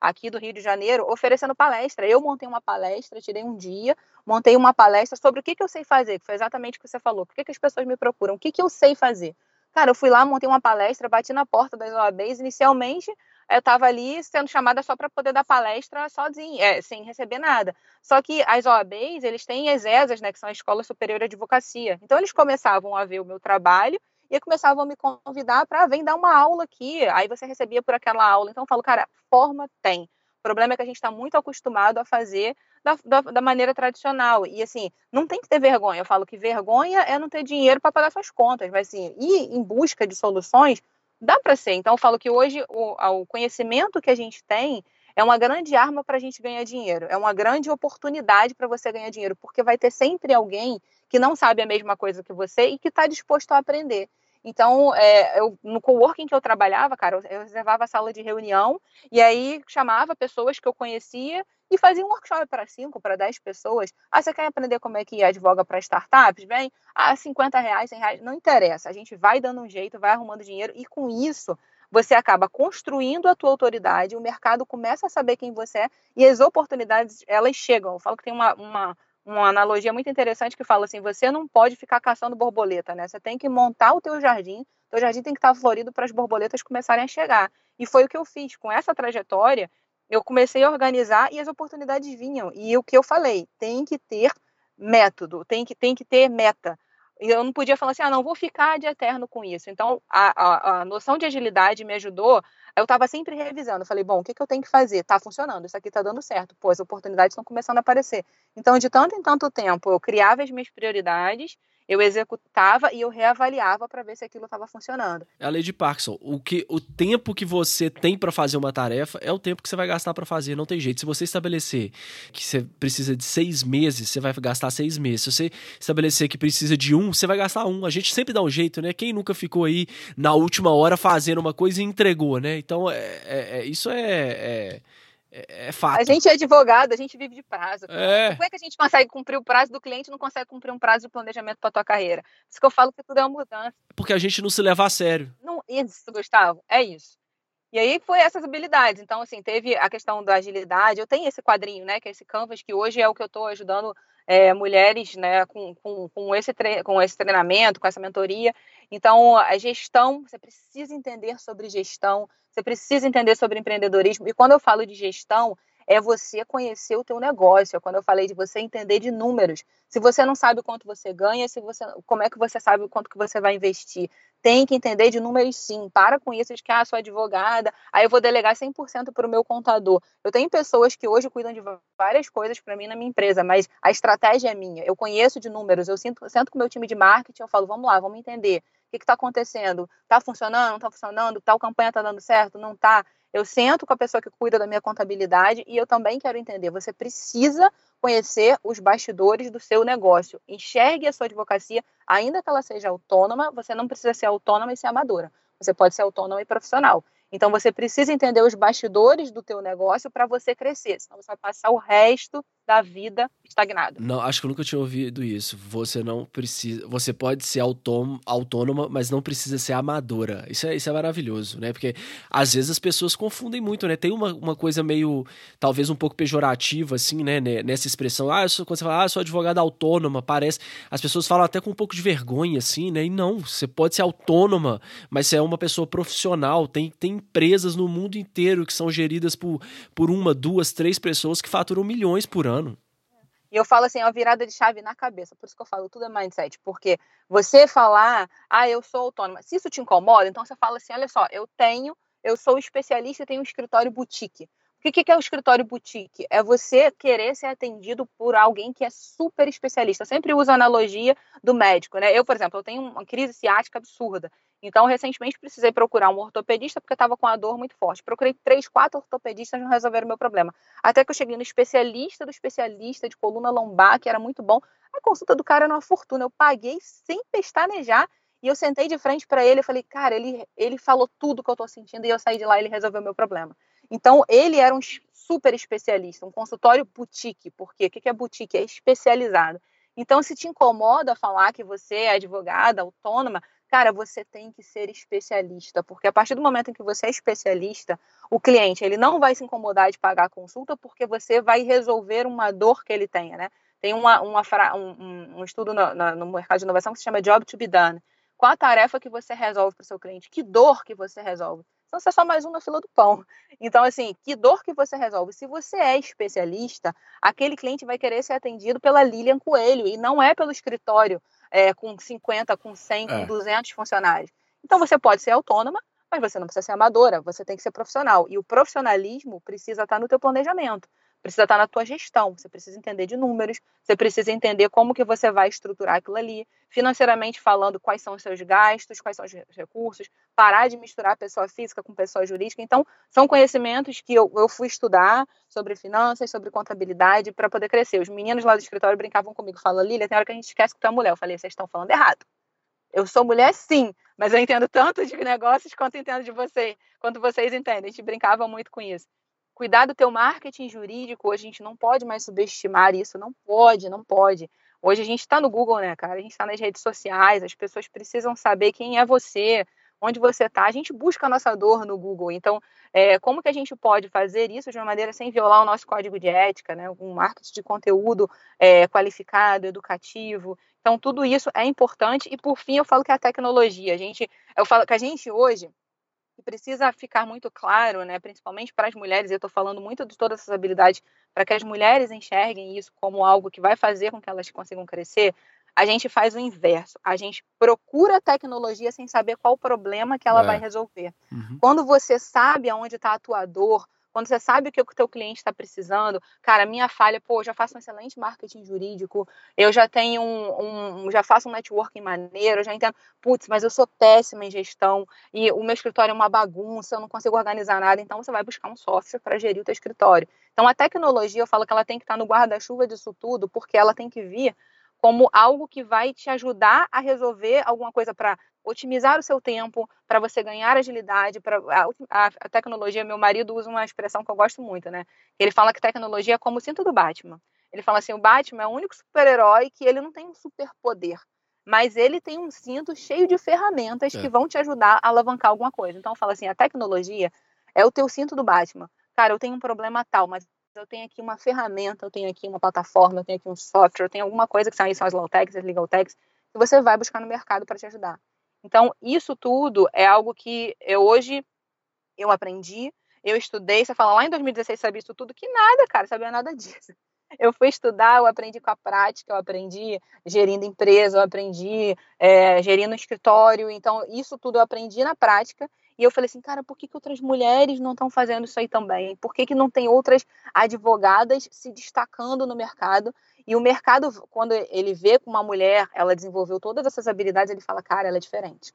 aqui do Rio de Janeiro oferecendo palestra. Eu montei uma palestra, tirei um dia, montei uma palestra sobre o que, que eu sei fazer, que foi exatamente o que você falou. Por que, que as pessoas me procuram? O que, que eu sei fazer? Cara, eu fui lá, montei uma palestra, bati na porta das OABs. Inicialmente, eu estava ali sendo chamada só para poder dar palestra sozinha, é, sem receber nada. Só que as OABs, eles têm as ESAs, né, que são a Escola Superior de Advocacia. Então, eles começavam a ver o meu trabalho e começavam a me convidar para vir dar uma aula aqui. Aí você recebia por aquela aula. Então, eu falo, cara, forma tem. O problema é que a gente está muito acostumado a fazer da, da, da, maneira tradicional. E assim, não tem que ter vergonha. Eu falo que vergonha é não ter dinheiro para pagar suas contas, mas assim, ir em busca de soluções dá para ser. Então, eu falo que hoje o, o conhecimento que a gente tem é uma grande arma para a gente ganhar dinheiro, é uma grande oportunidade para você ganhar dinheiro, porque vai ter sempre alguém que não sabe a mesma coisa que você e que está disposto a aprender. Então, é, eu, no coworking que eu trabalhava, cara, eu, eu reservava a sala de reunião e aí chamava pessoas que eu conhecia e fazia um workshop para 5, para 10 pessoas. Ah, você quer aprender como é que advoga para startups? Bem, ah, 50 reais, 100 reais, não interessa. A gente vai dando um jeito, vai arrumando dinheiro e com isso você acaba construindo a tua autoridade, o mercado começa a saber quem você é e as oportunidades, elas chegam. Eu falo que tem uma, uma uma analogia muito interessante que fala assim: você não pode ficar caçando borboleta, né? Você tem que montar o teu jardim, teu jardim tem que estar florido para as borboletas começarem a chegar. E foi o que eu fiz. Com essa trajetória, eu comecei a organizar e as oportunidades vinham. E o que eu falei, tem que ter método, tem que, tem que ter meta. Eu não podia falar assim, ah, não, vou ficar de eterno com isso. Então, a, a, a noção de agilidade me ajudou. Eu estava sempre revisando. Eu falei, bom, o que, que eu tenho que fazer? Está funcionando, isso aqui está dando certo. Pô, as oportunidades estão começando a aparecer. Então, de tanto em tanto tempo, eu criava as minhas prioridades eu executava e eu reavaliava para ver se aquilo estava funcionando. É a lei de Parkinson. O, que, o tempo que você tem para fazer uma tarefa é o tempo que você vai gastar para fazer. Não tem jeito. Se você estabelecer que você precisa de seis meses, você vai gastar seis meses. Se você estabelecer que precisa de um, você vai gastar um. A gente sempre dá um jeito, né? Quem nunca ficou aí na última hora fazendo uma coisa e entregou, né? Então, é, é, é isso é, é é, é, fato. A gente é advogado, a gente vive de prazo. É. Como é que a gente consegue cumprir o prazo do cliente e não consegue cumprir um prazo de planejamento para tua carreira? Por isso que eu falo que tudo é uma mudança. Porque a gente não se leva a sério. Não, isso, Gustavo, é isso. E aí foi essas habilidades. Então, assim, teve a questão da agilidade. Eu tenho esse quadrinho, né, que é esse canvas, que hoje é o que eu estou ajudando é, mulheres, né, com, com, com, esse com esse treinamento, com essa mentoria. Então, a gestão, você precisa entender sobre gestão, você precisa entender sobre empreendedorismo. E quando eu falo de gestão, é você conhecer o teu negócio. É quando eu falei de você entender de números. Se você não sabe quanto você ganha, se você, como é que você sabe o quanto que você vai investir? Tem que entender de números sim. Para com isso de que, ah, sou advogada, aí eu vou delegar 100% para o meu contador. Eu tenho pessoas que hoje cuidam de várias coisas para mim na minha empresa, mas a estratégia é minha. Eu conheço de números, eu sinto, sento com o meu time de marketing, eu falo, vamos lá, vamos entender que está acontecendo? Está funcionando? Não está funcionando? Tal campanha está dando certo? Não está? Eu sento com a pessoa que cuida da minha contabilidade e eu também quero entender. Você precisa conhecer os bastidores do seu negócio. Enxergue a sua advocacia, ainda que ela seja autônoma, você não precisa ser autônoma e ser amadora. Você pode ser autônoma e profissional. Então você precisa entender os bastidores do teu negócio para você crescer, senão você vai passar o resto da vida estagnado. Não, acho que eu nunca tinha ouvido isso. Você não precisa, você pode ser autônoma, autônoma, mas não precisa ser amadora. Isso é, isso é maravilhoso, né? Porque às vezes as pessoas confundem muito, né? Tem uma, uma coisa meio, talvez um pouco pejorativa, assim, né? Nessa expressão, ah, sou, quando você fala, ah, sou advogada autônoma, parece. As pessoas falam até com um pouco de vergonha, assim, né? E não, você pode ser autônoma, mas você é uma pessoa profissional. Tem, tem empresas no mundo inteiro que são geridas por, por uma, duas, três pessoas que faturam milhões por ano. E eu falo assim, é uma virada de chave na cabeça. Por isso que eu falo, tudo é mindset. Porque você falar, ah, eu sou autônoma, se isso te incomoda, então você fala assim, olha só, eu tenho, eu sou especialista e tenho um escritório boutique. O que, que é o escritório boutique? É você querer ser atendido por alguém que é super especialista. Eu sempre uso a analogia do médico, né? Eu, por exemplo, eu tenho uma crise ciática absurda. Então, recentemente precisei procurar um ortopedista porque estava com a dor muito forte. Procurei três, quatro ortopedistas não resolveram o meu problema. Até que eu cheguei no especialista do especialista de coluna lombar, que era muito bom. A consulta do cara era uma fortuna. Eu paguei sem pestanejar e eu sentei de frente para ele e falei, cara, ele, ele falou tudo que eu estou sentindo e eu saí de lá e ele resolveu meu problema. Então, ele era um super especialista, um consultório boutique. Por quê? O que é boutique? É especializado. Então, se te incomoda falar que você é advogada, autônoma, Cara, você tem que ser especialista, porque a partir do momento em que você é especialista, o cliente ele não vai se incomodar de pagar a consulta porque você vai resolver uma dor que ele tenha, né? Tem uma, uma um, um, estudo no, no, mercado de inovação que se chama Job to be Done. Qual a tarefa que você resolve para o seu cliente? Que dor que você resolve? Então, você é só mais um na fila do pão. Então, assim, que dor que você resolve? Se você é especialista, aquele cliente vai querer ser atendido pela Lilian Coelho e não é pelo escritório é, com 50, com 100, com 200 é. funcionários. Então, você pode ser autônoma, mas você não precisa ser amadora, você tem que ser profissional. E o profissionalismo precisa estar no teu planejamento precisa estar na tua gestão, você precisa entender de números, você precisa entender como que você vai estruturar aquilo ali, financeiramente falando, quais são os seus gastos, quais são os recursos, parar de misturar pessoa física com pessoa jurídica. Então, são conhecimentos que eu, eu fui estudar sobre finanças, sobre contabilidade, para poder crescer. Os meninos lá do escritório brincavam comigo, falam, Lília, tem hora que a gente esquece que tu é mulher. Eu falei, vocês estão falando errado. Eu sou mulher, sim, mas eu entendo tanto de negócios quanto entendo de vocês, quanto vocês entendem. A gente brincava muito com isso cuidar do teu marketing jurídico, hoje a gente não pode mais subestimar isso, não pode, não pode. Hoje a gente está no Google, né, cara? A gente está nas redes sociais, as pessoas precisam saber quem é você, onde você está. A gente busca a nossa dor no Google. Então, é, como que a gente pode fazer isso de uma maneira sem violar o nosso código de ética, né? Um marketing de conteúdo é, qualificado, educativo. Então, tudo isso é importante. E por fim, eu falo que é a tecnologia. A gente, eu falo que a gente hoje que precisa ficar muito claro, né, principalmente para as mulheres, eu estou falando muito de todas essas habilidades, para que as mulheres enxerguem isso como algo que vai fazer com que elas consigam crescer, a gente faz o inverso. A gente procura a tecnologia sem saber qual o problema que ela é. vai resolver. Uhum. Quando você sabe aonde está a tua dor, quando você sabe o que o teu cliente está precisando, cara, minha falha, pô, eu já faço um excelente marketing jurídico, eu já tenho um, um já faço um networking maneiro, eu já entendo, putz, mas eu sou péssima em gestão e o meu escritório é uma bagunça, eu não consigo organizar nada, então você vai buscar um software para gerir o teu escritório. Então a tecnologia, eu falo que ela tem que estar tá no guarda-chuva disso tudo, porque ela tem que vir como algo que vai te ajudar a resolver alguma coisa para otimizar o seu tempo, para você ganhar agilidade, para a, a, a, tecnologia, meu marido usa uma expressão que eu gosto muito, né? Ele fala que tecnologia é como o cinto do Batman. Ele fala assim, o Batman é o único super-herói que ele não tem um superpoder, mas ele tem um cinto cheio de ferramentas é. que vão te ajudar a alavancar alguma coisa. Então fala assim, a tecnologia é o teu cinto do Batman. Cara, eu tenho um problema tal, mas eu tenho aqui uma ferramenta, eu tenho aqui uma plataforma, eu tenho aqui um software, eu tenho alguma coisa que são, são as low techs, as legal techs, que você vai buscar no mercado para te ajudar. Então, isso tudo é algo que eu, hoje eu aprendi, eu estudei. Você fala lá em 2016 sabia isso tudo? Que nada, cara, sabia nada disso. Eu fui estudar, eu aprendi com a prática, eu aprendi gerindo empresa, eu aprendi é, gerindo escritório. Então, isso tudo eu aprendi na prática. E eu falei assim, cara, por que, que outras mulheres não estão fazendo isso aí também? Por que, que não tem outras advogadas se destacando no mercado? E o mercado, quando ele vê que uma mulher, ela desenvolveu todas essas habilidades, ele fala, cara, ela é diferente.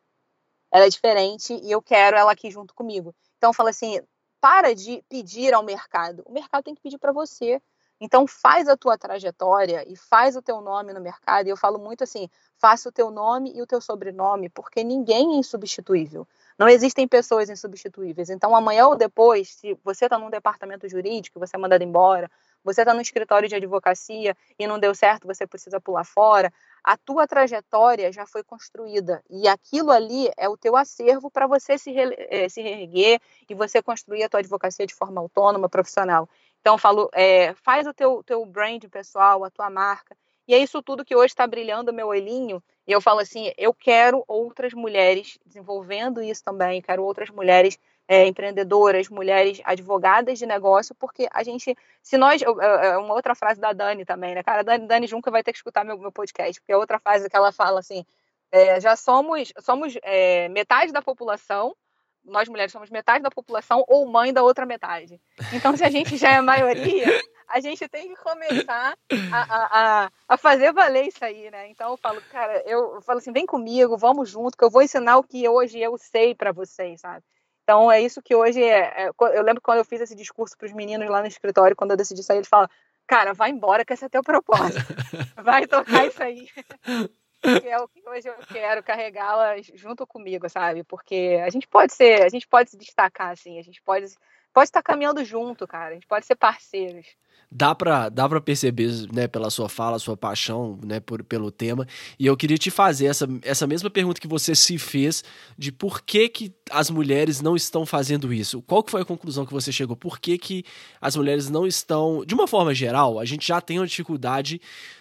Ela é diferente e eu quero ela aqui junto comigo. Então, fala assim, para de pedir ao mercado. O mercado tem que pedir para você. Então, faz a tua trajetória e faz o teu nome no mercado. E eu falo muito assim, faça o teu nome e o teu sobrenome, porque ninguém é insubstituível. Não existem pessoas insubstituíveis. Então, amanhã ou depois, se você está num departamento jurídico, você é mandado embora, você está no escritório de advocacia e não deu certo, você precisa pular fora. A tua trajetória já foi construída e aquilo ali é o teu acervo para você se, re, eh, se reerguer e você construir a tua advocacia de forma autônoma, profissional. Então, falo, é, faz o teu, teu brand pessoal, a tua marca. E é isso tudo que hoje está brilhando meu olhinho. E eu falo assim, eu quero outras mulheres desenvolvendo isso também, quero outras mulheres é, empreendedoras, mulheres advogadas de negócio, porque a gente, se nós, é uma outra frase da Dani também, né, cara, Dani, Dani Junca vai ter que escutar meu, meu podcast, porque é outra frase que ela fala assim, é, já somos, somos é, metade da população, nós mulheres somos metade da população ou mãe da outra metade. Então, se a gente já é a maioria, a gente tem que começar a, a, a, fazer valer isso aí, né? Então eu falo, cara, eu falo assim, vem comigo, vamos junto, que eu vou ensinar o que hoje eu sei para vocês, sabe? Então é isso que hoje é, é, Eu lembro quando eu fiz esse discurso para os meninos lá no escritório, quando eu decidi sair, eles falam: Cara, vai embora, que esse é teu propósito. Vai tocar isso aí. que é o que hoje eu quero carregá-las junto comigo, sabe? Porque a gente pode ser, a gente pode se destacar assim, a gente pode pode estar caminhando junto, cara. A gente pode ser parceiros dá para dá pra perceber, né, pela sua fala, sua paixão, né, por, pelo tema. E eu queria te fazer essa, essa mesma pergunta que você se fez de por que, que as mulheres não estão fazendo isso. Qual que foi a conclusão que você chegou? Por que, que as mulheres não estão... De uma forma geral, a gente já tem uma dificuldade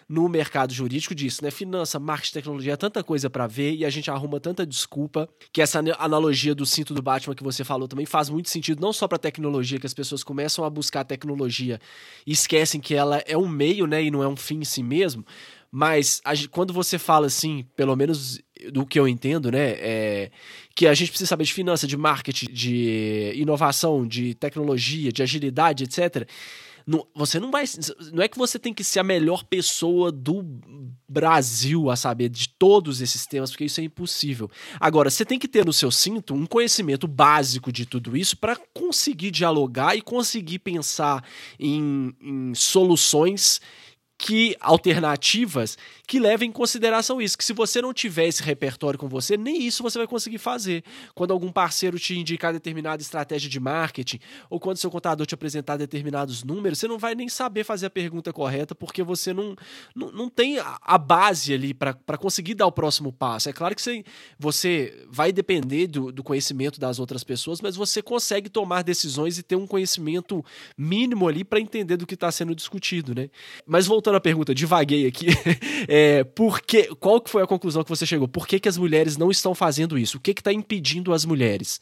no mercado jurídico disso, né? Finança, marketing, tecnologia, é tanta coisa para ver e a gente arruma tanta desculpa que essa analogia do cinto do Batman que você falou também faz muito sentido, não só para tecnologia, que as pessoas começam a buscar tecnologia e esquecem que ela é um meio, né, e não é um fim em si mesmo. Mas a, quando você fala assim, pelo menos do que eu entendo, né, é que a gente precisa saber de finança, de marketing, de inovação, de tecnologia, de agilidade, etc. Não, você não vai. Não é que você tem que ser a melhor pessoa do Brasil a saber de todos esses temas, porque isso é impossível. Agora, você tem que ter no seu cinto um conhecimento básico de tudo isso para conseguir dialogar e conseguir pensar em, em soluções que alternativas que levem em consideração isso, que se você não tiver esse repertório com você, nem isso você vai conseguir fazer. Quando algum parceiro te indicar determinada estratégia de marketing, ou quando seu contador te apresentar determinados números, você não vai nem saber fazer a pergunta correta, porque você não, não, não tem a base ali para conseguir dar o próximo passo. É claro que você, você vai depender do, do conhecimento das outras pessoas, mas você consegue tomar decisões e ter um conhecimento mínimo ali para entender do que está sendo discutido, né? Mas voltando voltando à pergunta, divaguei aqui. É, por que, qual que foi a conclusão que você chegou? Por que, que as mulheres não estão fazendo isso? O que está impedindo as mulheres?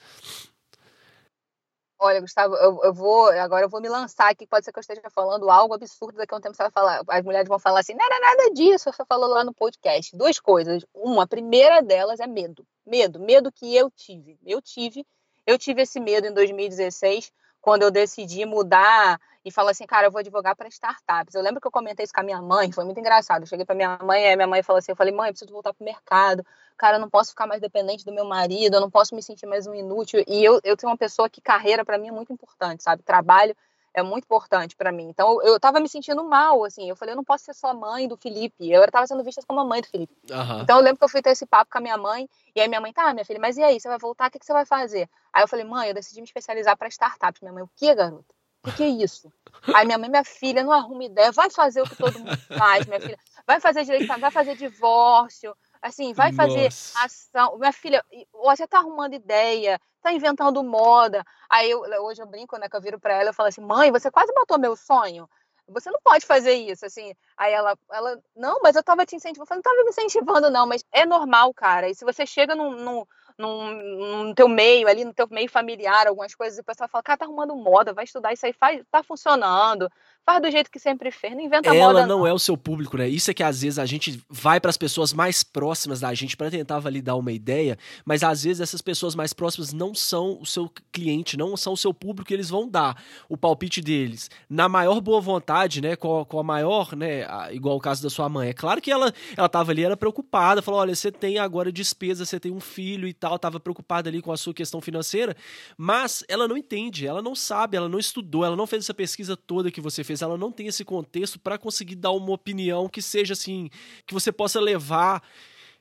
Olha, Gustavo, eu, eu, vou agora eu vou me lançar aqui. Pode ser que eu esteja falando algo absurdo daqui a um tempo você vai falar. As mulheres vão falar assim, não era nada disso. Você falou lá no podcast. Duas coisas. Uma, a primeira delas é medo. Medo, medo que eu tive. Eu tive, eu tive esse medo em 2016 quando eu decidi mudar e falar assim, cara, eu vou advogar para startups. Eu lembro que eu comentei isso com a minha mãe, foi muito engraçado. Eu cheguei para minha mãe, minha mãe falou assim, eu falei, mãe, eu preciso voltar para o mercado. Cara, eu não posso ficar mais dependente do meu marido, eu não posso me sentir mais um inútil. E eu, eu tenho uma pessoa que carreira para mim é muito importante, sabe? Trabalho é muito importante para mim. Então eu estava me sentindo mal, assim. Eu falei, eu não posso ser só mãe do Felipe. Eu estava sendo vista como a mãe do Felipe. Uhum. Então eu lembro que eu fui ter esse papo com a minha mãe. E aí minha mãe, tá, minha filha, mas e aí? Você vai voltar? O que, que você vai fazer? Aí eu falei, mãe, eu decidi me especializar para startups. Minha mãe, o que, garota? O que, que é isso? Aí minha mãe, minha filha, não arruma ideia, vai fazer o que todo mundo faz, minha filha. Vai fazer direito, vai fazer divórcio, assim, vai fazer Nossa. ação. Minha filha, você tá arrumando ideia, tá inventando moda. Aí eu, hoje eu brinco, né, que eu viro para ela e falo assim, mãe, você quase matou meu sonho. Você não pode fazer isso, assim. Aí ela, ela, não, mas eu tava te incentivando. Eu falei, não tava me incentivando, não, mas é normal, cara. E se você chega num, num, num, no teu meio ali, no teu meio familiar, algumas coisas, e o pessoal fala, cara, tá arrumando moda, vai estudar isso aí, faz, tá funcionando faz do jeito que sempre fez, não inventa Ela moda. Ela não, não, é o seu público, né? Isso é que às vezes a gente vai para as pessoas mais próximas da gente para tentar validar uma ideia, mas às vezes essas pessoas mais próximas não são o seu cliente, não são o seu público, e eles vão dar o palpite deles na maior boa vontade, né? Com, com a maior, né? Igual o caso da sua mãe. É claro que ela, ela tava ali, era preocupada, falou: olha, você tem agora despesa, você tem um filho e tal, tava preocupada ali com a sua questão financeira, mas ela não entende, ela não sabe, ela não estudou, ela não fez essa pesquisa toda que você fez ela não tem esse contexto para conseguir dar uma opinião que seja assim, que você possa levar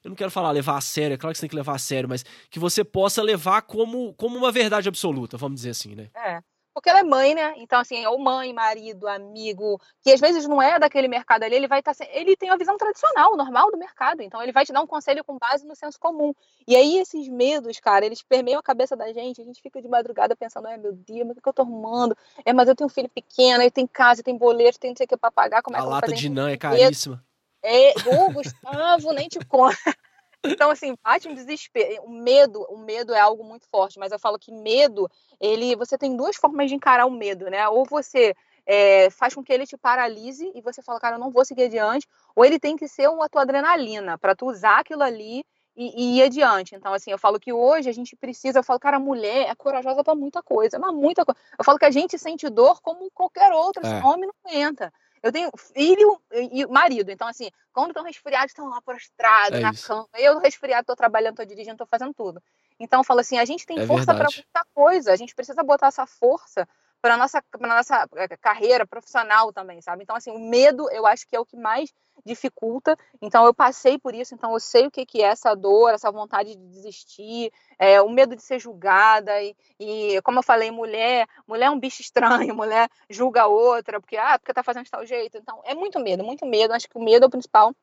eu não quero falar levar a sério, é claro que você tem que levar a sério, mas que você possa levar como, como uma verdade absoluta, vamos dizer assim, né? É. Porque ela é mãe, né? Então, assim, ou mãe, marido, amigo, que às vezes não é daquele mercado ali, ele vai estar. Tá, ele tem a visão tradicional, normal do mercado. Então, ele vai te dar um conselho com base no senso comum. E aí, esses medos, cara, eles permeiam a cabeça da gente. A gente fica de madrugada pensando, é, meu Deus, mas o que eu tô arrumando? É, mas eu tenho um filho pequeno, aí tem casa, tem boleto, tem não sei o que pra pagar. Como é a que eu lata de nã é caríssima. É, ô, Gustavo, nem te conta. Então, assim, bate um desespero. O medo, o medo é algo muito forte, mas eu falo que medo, ele, você tem duas formas de encarar o medo, né? Ou você é, faz com que ele te paralise e você fala, cara, eu não vou seguir adiante, ou ele tem que ser uma tua adrenalina para tu usar aquilo ali e, e, ir adiante. Então, assim, eu falo que hoje a gente precisa, eu falo, cara, a mulher é corajosa para muita coisa, mas muita coisa. Eu falo que a gente sente dor como qualquer outra, é. homem não aguenta. Eu tenho filho e marido. Então, assim, quando estão resfriados, estão lá prostrados é na isso. cama. Eu resfriado, estou trabalhando, estou dirigindo, estou fazendo tudo. Então, eu falo assim, a gente tem é força para muita coisa. A gente precisa botar essa força para nossa pra nossa eh, carreira profissional também, sabe? Então assim, o medo eu acho que é o que mais dificulta. Então eu passei por isso, então eu sei o que que é essa dor, essa vontade de desistir, é, o medo de ser julgada e, e, como eu falei, mulher, mulher é um bicho estranho, mulher julga a outra porque ah, porque tá fazendo de tal jeito. Então é muito medo, muito medo. Acho que o medo é o principal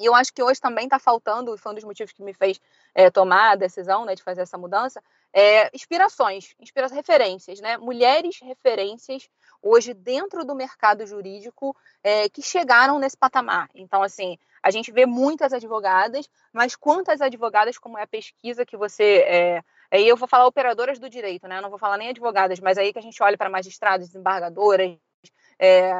e eu acho que hoje também está faltando, e foi um dos motivos que me fez é, tomar a decisão né, de fazer essa mudança, é, inspirações, inspirações, referências, né? Mulheres referências hoje dentro do mercado jurídico é, que chegaram nesse patamar. Então, assim, a gente vê muitas advogadas, mas quantas advogadas, como é a pesquisa que você. É, aí eu vou falar operadoras do direito, né? Eu não vou falar nem advogadas, mas aí que a gente olha para magistrados, desembargadoras, é,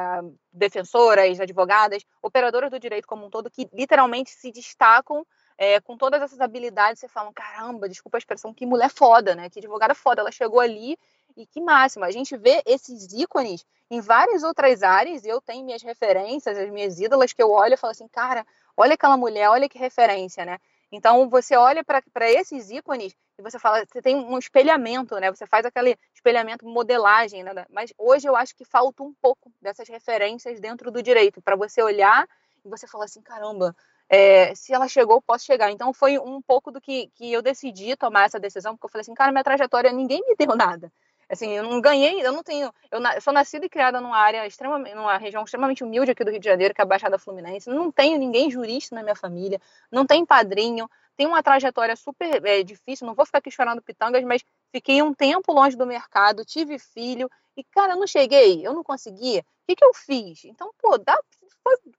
defensoras, advogadas, operadoras do direito como um todo, que literalmente se destacam é, com todas essas habilidades. Você fala, caramba, desculpa a expressão, que mulher foda, né? Que advogada foda. Ela chegou ali e que máximo. A gente vê esses ícones em várias outras áreas, eu tenho minhas referências, as minhas ídolas que eu olho e falo assim, cara, olha aquela mulher, olha que referência, né? Então você olha para esses ícones e você fala, você tem um espelhamento, né? Você faz aquele espelhamento, modelagem, né? Mas hoje eu acho que falta um pouco dessas referências dentro do direito para você olhar e você falar assim, caramba, é, se ela chegou, posso chegar. Então foi um pouco do que, que eu decidi tomar essa decisão, porque eu falei assim, cara, minha trajetória ninguém me deu nada. Assim, eu não ganhei, eu não tenho. Eu, na, eu sou nascida e criada numa área extremamente, numa região extremamente humilde aqui do Rio de Janeiro, que é a Baixada Fluminense. Não tenho ninguém jurista na minha família, não tem padrinho, tem uma trajetória super é, difícil. Não vou ficar aqui chorando pitangas, mas fiquei um tempo longe do mercado, tive filho, e, cara, eu não cheguei, eu não consegui. O que, que eu fiz? Então, pô, dá,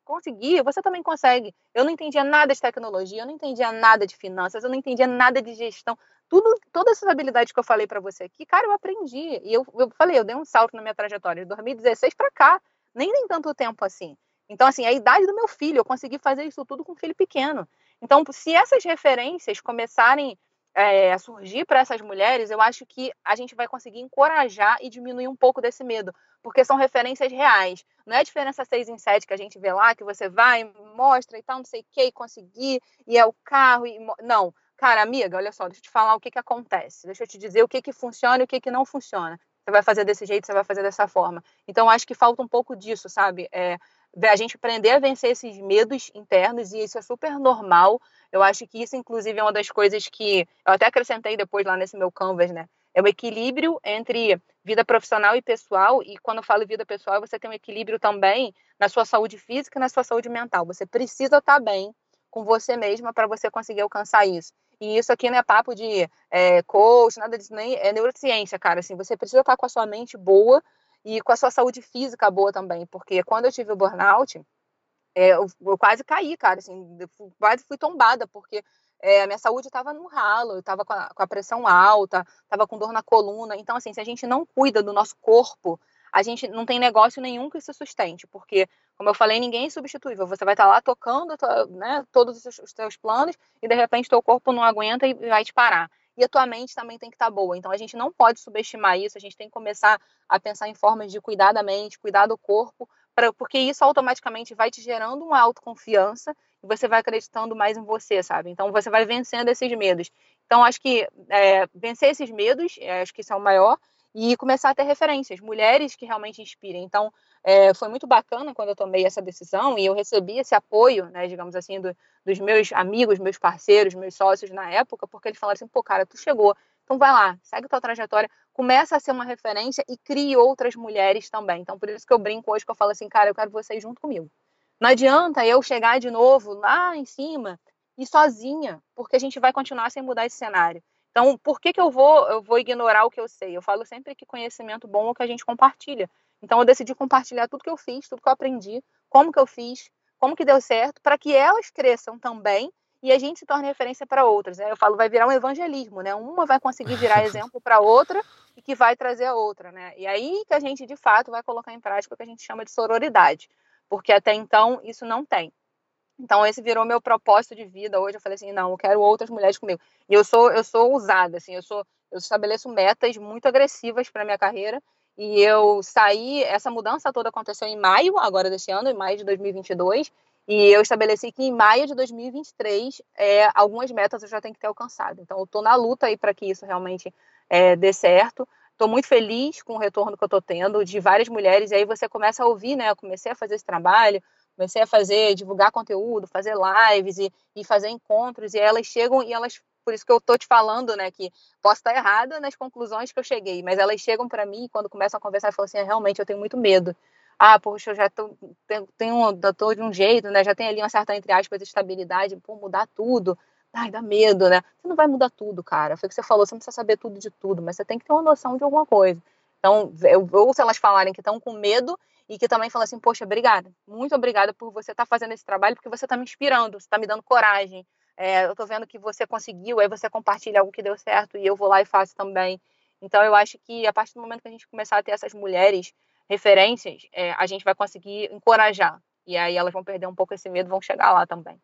conseguir, você também consegue. Eu não entendia nada de tecnologia, eu não entendia nada de finanças, eu não entendia nada de gestão tudo, todas essas habilidades que eu falei para você aqui, cara, eu aprendi. E eu, eu falei, eu dei um salto na minha trajetória de 2016 para cá, nem nem tanto tempo assim. Então, assim, a idade do meu filho, eu consegui fazer isso tudo com um filho pequeno. Então, se essas referências começarem é, a surgir para essas mulheres, eu acho que a gente vai conseguir encorajar e diminuir um pouco desse medo, porque são referências reais. Não é a diferença 6 em 7 que a gente vê lá, que você vai, mostra e tal, não sei o que, e conseguir, e é o carro. E... Não, cara, amiga, olha só, deixa eu te falar o que, que acontece, deixa eu te dizer o que, que funciona e o que, que não funciona. Você vai fazer desse jeito, você vai fazer dessa forma. Então, acho que falta um pouco disso, sabe? É, a gente aprender a vencer esses medos internos, e isso é super normal. Eu acho que isso, inclusive, é uma das coisas que eu até acrescentei depois lá nesse meu canvas, né? É o equilíbrio entre vida profissional e pessoal, e quando eu falo vida pessoal, você tem um equilíbrio também na sua saúde física e na sua saúde mental. Você precisa estar bem com você mesma para você conseguir alcançar isso. E isso aqui não é papo de é, coach, nada disso, nem é neurociência, cara. Assim, você precisa estar com a sua mente boa e com a sua saúde física boa também. Porque quando eu tive o burnout, é, eu, eu, quase caí, cara. Assim, quase fui tombada, porque é, a minha saúde estava no ralo, eu estava com, com, a pressão alta, estava com dor na coluna. Então, assim, se a gente não cuida do nosso corpo, a gente não tem negócio nenhum que se sustente, porque, como eu falei, ninguém é substituível. Você vai estar lá tocando né, todos os seus planos e, de repente, teu corpo não aguenta e vai te parar. E a tua mente também tem que estar boa. Então, a gente não pode subestimar isso, a gente tem que começar a pensar em formas de cuidar da mente, cuidar do corpo, pra, porque isso automaticamente vai te gerando uma autoconfiança e você vai acreditando mais em você, sabe? Então, você vai vencendo esses medos. Então, acho que é, vencer esses medos, é, acho que isso é o maior, e começar a ter referências, mulheres que realmente inspirem. Então, é, foi muito bacana quando eu tomei essa decisão e eu recebi esse apoio, né, digamos assim, do, dos meus amigos, meus parceiros, meus sócios na época, porque eles falaram assim: pô, cara, tu chegou, então vai lá, segue tua trajetória, começa a ser uma referência e crie outras mulheres também. Então, por isso que eu brinco hoje que eu falo assim, cara, eu quero vocês junto comigo. Não adianta eu chegar de novo lá em cima e sozinha, porque a gente vai continuar sem mudar esse cenário. Então, por que, que eu vou eu vou ignorar o que eu sei? Eu falo sempre que conhecimento bom é o que a gente compartilha. Então, eu decidi compartilhar tudo que eu fiz, tudo que eu aprendi, como que eu fiz, como que deu certo, para que elas cresçam também e a gente se torne referência para outras. Né? Eu falo, vai virar um evangelismo, né? Uma vai conseguir virar exemplo para outra e que vai trazer a outra, né? E aí que a gente, de fato, vai colocar em prática o que a gente chama de sororidade, porque até então isso não tem. Então esse virou meu propósito de vida hoje. Eu falei assim, não, eu quero outras mulheres comigo. E eu sou eu sou ousada, assim, eu sou eu estabeleço metas muito agressivas para minha carreira. E eu saí, essa mudança toda aconteceu em maio, agora desse ano, em maio de 2022. E eu estabeleci que em maio de 2023, é, algumas metas eu já tenho que ter alcançado. Então, eu estou na luta aí para que isso realmente é, dê certo. estou muito feliz com o retorno que eu estou tendo de várias mulheres, e aí você começa a ouvir, né? Eu comecei a fazer esse trabalho, comecei a fazer, divulgar conteúdo, fazer lives e, e fazer encontros, e elas chegam e elas por isso que eu tô te falando, né, que posso estar errada nas conclusões que eu cheguei, mas elas chegam para mim quando começam a conversar e falam assim, é, realmente eu tenho muito medo. Ah, poxa, eu já tô, tenho, tenho, tô de um jeito, né, já tem ali uma certa, entre aspas, estabilidade, pô, mudar tudo. Ai, dá medo, né? Você não vai mudar tudo, cara. Foi o que você falou, você não precisa saber tudo de tudo, mas você tem que ter uma noção de alguma coisa. Então, eu ouço elas falarem que estão com medo e que também falam assim, poxa, obrigada, muito obrigada por você estar tá fazendo esse trabalho, porque você está me inspirando, você está me dando coragem, é, eu estou vendo que você conseguiu, aí você compartilha algo que deu certo e eu vou lá e faço também. Então, eu acho que a partir do momento que a gente começar a ter essas mulheres referências, é, a gente vai conseguir encorajar. E aí elas vão perder um pouco esse medo, vão chegar lá também.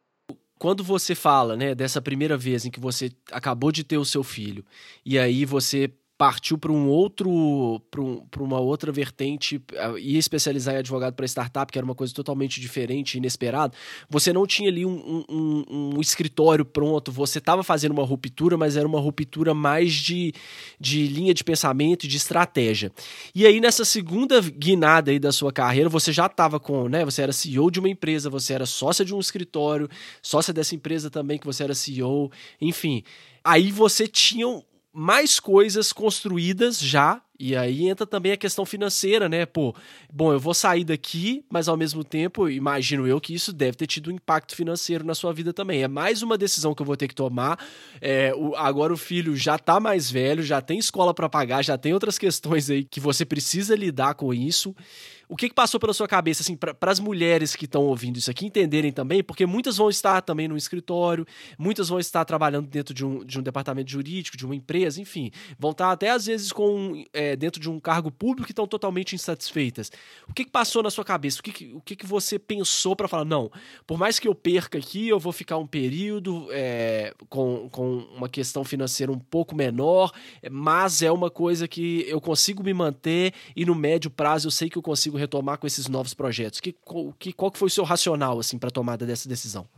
Quando você fala, né, dessa primeira vez em que você acabou de ter o seu filho, e aí você partiu para um outro para um, uma outra vertente e especializar em advogado para startup que era uma coisa totalmente diferente inesperada. Você não tinha ali um, um, um escritório pronto você estava fazendo uma ruptura mas era uma ruptura mais de, de linha de pensamento e de estratégia. E aí nessa segunda guinada aí da sua carreira você já estava com né você era CEO de uma empresa você era sócia de um escritório sócia dessa empresa também que você era CEO enfim. Aí você tinha mais coisas construídas já e aí entra também a questão financeira, né? Pô, bom, eu vou sair daqui, mas ao mesmo tempo, imagino eu que isso deve ter tido um impacto financeiro na sua vida também. É mais uma decisão que eu vou ter que tomar. É, o, agora o filho já tá mais velho, já tem escola para pagar, já tem outras questões aí que você precisa lidar com isso. O que, que passou pela sua cabeça, assim, para as mulheres que estão ouvindo isso aqui entenderem também, porque muitas vão estar também no escritório, muitas vão estar trabalhando dentro de um, de um departamento jurídico, de uma empresa, enfim, vão estar até às vezes com. É, dentro de um cargo público e estão totalmente insatisfeitas. O que, que passou na sua cabeça? O que, o que, que você pensou para falar, não, por mais que eu perca aqui, eu vou ficar um período é, com, com uma questão financeira um pouco menor, mas é uma coisa que eu consigo me manter e no médio prazo eu sei que eu consigo retomar com esses novos projetos. Que, que, qual que foi o seu racional assim para a tomada dessa decisão?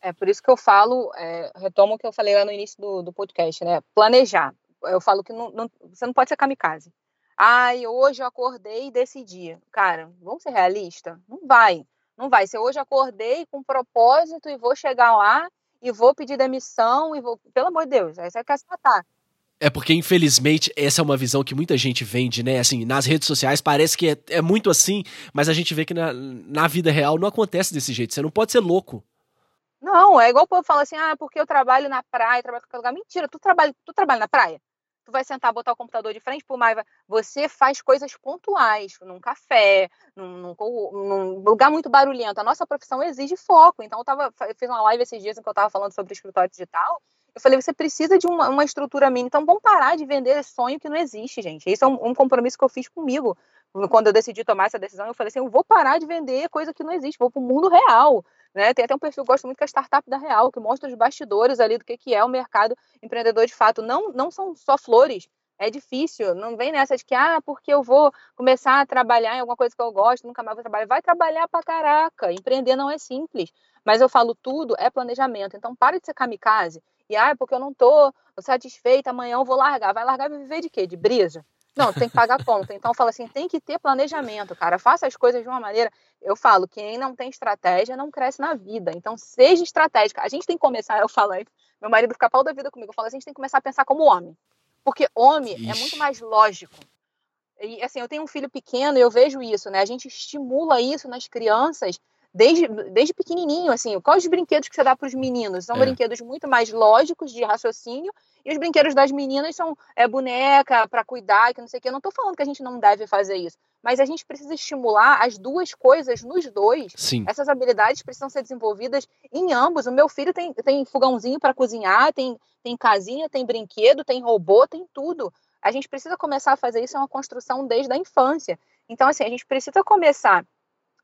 É por isso que eu falo, é, retomo o que eu falei lá no início do, do podcast, né? Planejar eu falo que não, não, você não pode ser kamikaze. Ai, hoje eu acordei e decidi. Cara, vamos ser realistas? Não vai. Não vai. Se hoje acordei com propósito e vou chegar lá e vou pedir demissão e vou. Pelo amor de Deus, aí você quer se matar. É porque, infelizmente, essa é uma visão que muita gente vende, né? Assim, nas redes sociais parece que é, é muito assim, mas a gente vê que na, na vida real não acontece desse jeito. Você não pode ser louco. Não, é igual o povo fala assim, ah, porque eu trabalho na praia, trabalho em qualquer lugar. Mentira, tu trabalha, tu trabalha na praia? tu vai sentar, botar o computador de frente pro Maiva. Você faz coisas pontuais, num café, num, num, num, lugar muito barulhento. A nossa profissão exige foco. Então, eu, tava, eu fiz uma live esses dias em que eu estava falando sobre escritório digital. Eu falei, você precisa de uma, uma, estrutura mínima. Então, vamos parar de vender sonho que não existe, gente. Isso é um, um compromisso que eu fiz comigo. Quando eu decidi tomar essa decisão, eu falei assim, eu vou parar de vender coisa que não existe, vou para o mundo real. Né? Tem até um perfil que eu gosto muito que é a Startup da Real, que mostra os bastidores ali do que, que é o mercado empreendedor de fato. Não, não são só flores, é difícil. Não vem nessa de que, ah, porque eu vou começar a trabalhar em alguma coisa que eu gosto, nunca mais vou trabalhar. Vai trabalhar pra caraca. Empreender não é simples. Mas eu falo tudo é planejamento. Então, para de ser kamikaze. E, ah, porque eu não tô satisfeita, amanhã eu vou largar. Vai largar e viver de quê? De brisa? Não, tem que pagar conta. Então, eu falo assim, tem que ter planejamento, cara. Faça as coisas de uma maneira. Eu falo, quem não tem estratégia não cresce na vida. Então, seja estratégica. A gente tem que começar, eu falo aí, meu marido fica pau da vida comigo. Eu falo assim, a gente tem que começar a pensar como homem. Porque homem Ixi. é muito mais lógico. E, assim, eu tenho um filho pequeno e eu vejo isso, né? A gente estimula isso nas crianças desde, desde pequenininho, assim, quais os brinquedos que você dá para os meninos? São é. brinquedos muito mais lógicos de raciocínio e os brinquedos das meninas são é, boneca para cuidar, que não sei o que. Eu não estou falando que a gente não deve fazer isso, mas a gente precisa estimular as duas coisas nos dois. Sim. Essas habilidades precisam ser desenvolvidas em ambos. O meu filho tem, tem fogãozinho para cozinhar, tem, tem casinha, tem brinquedo, tem robô, tem tudo. A gente precisa começar a fazer isso, é uma construção desde a infância. Então, assim, a gente precisa começar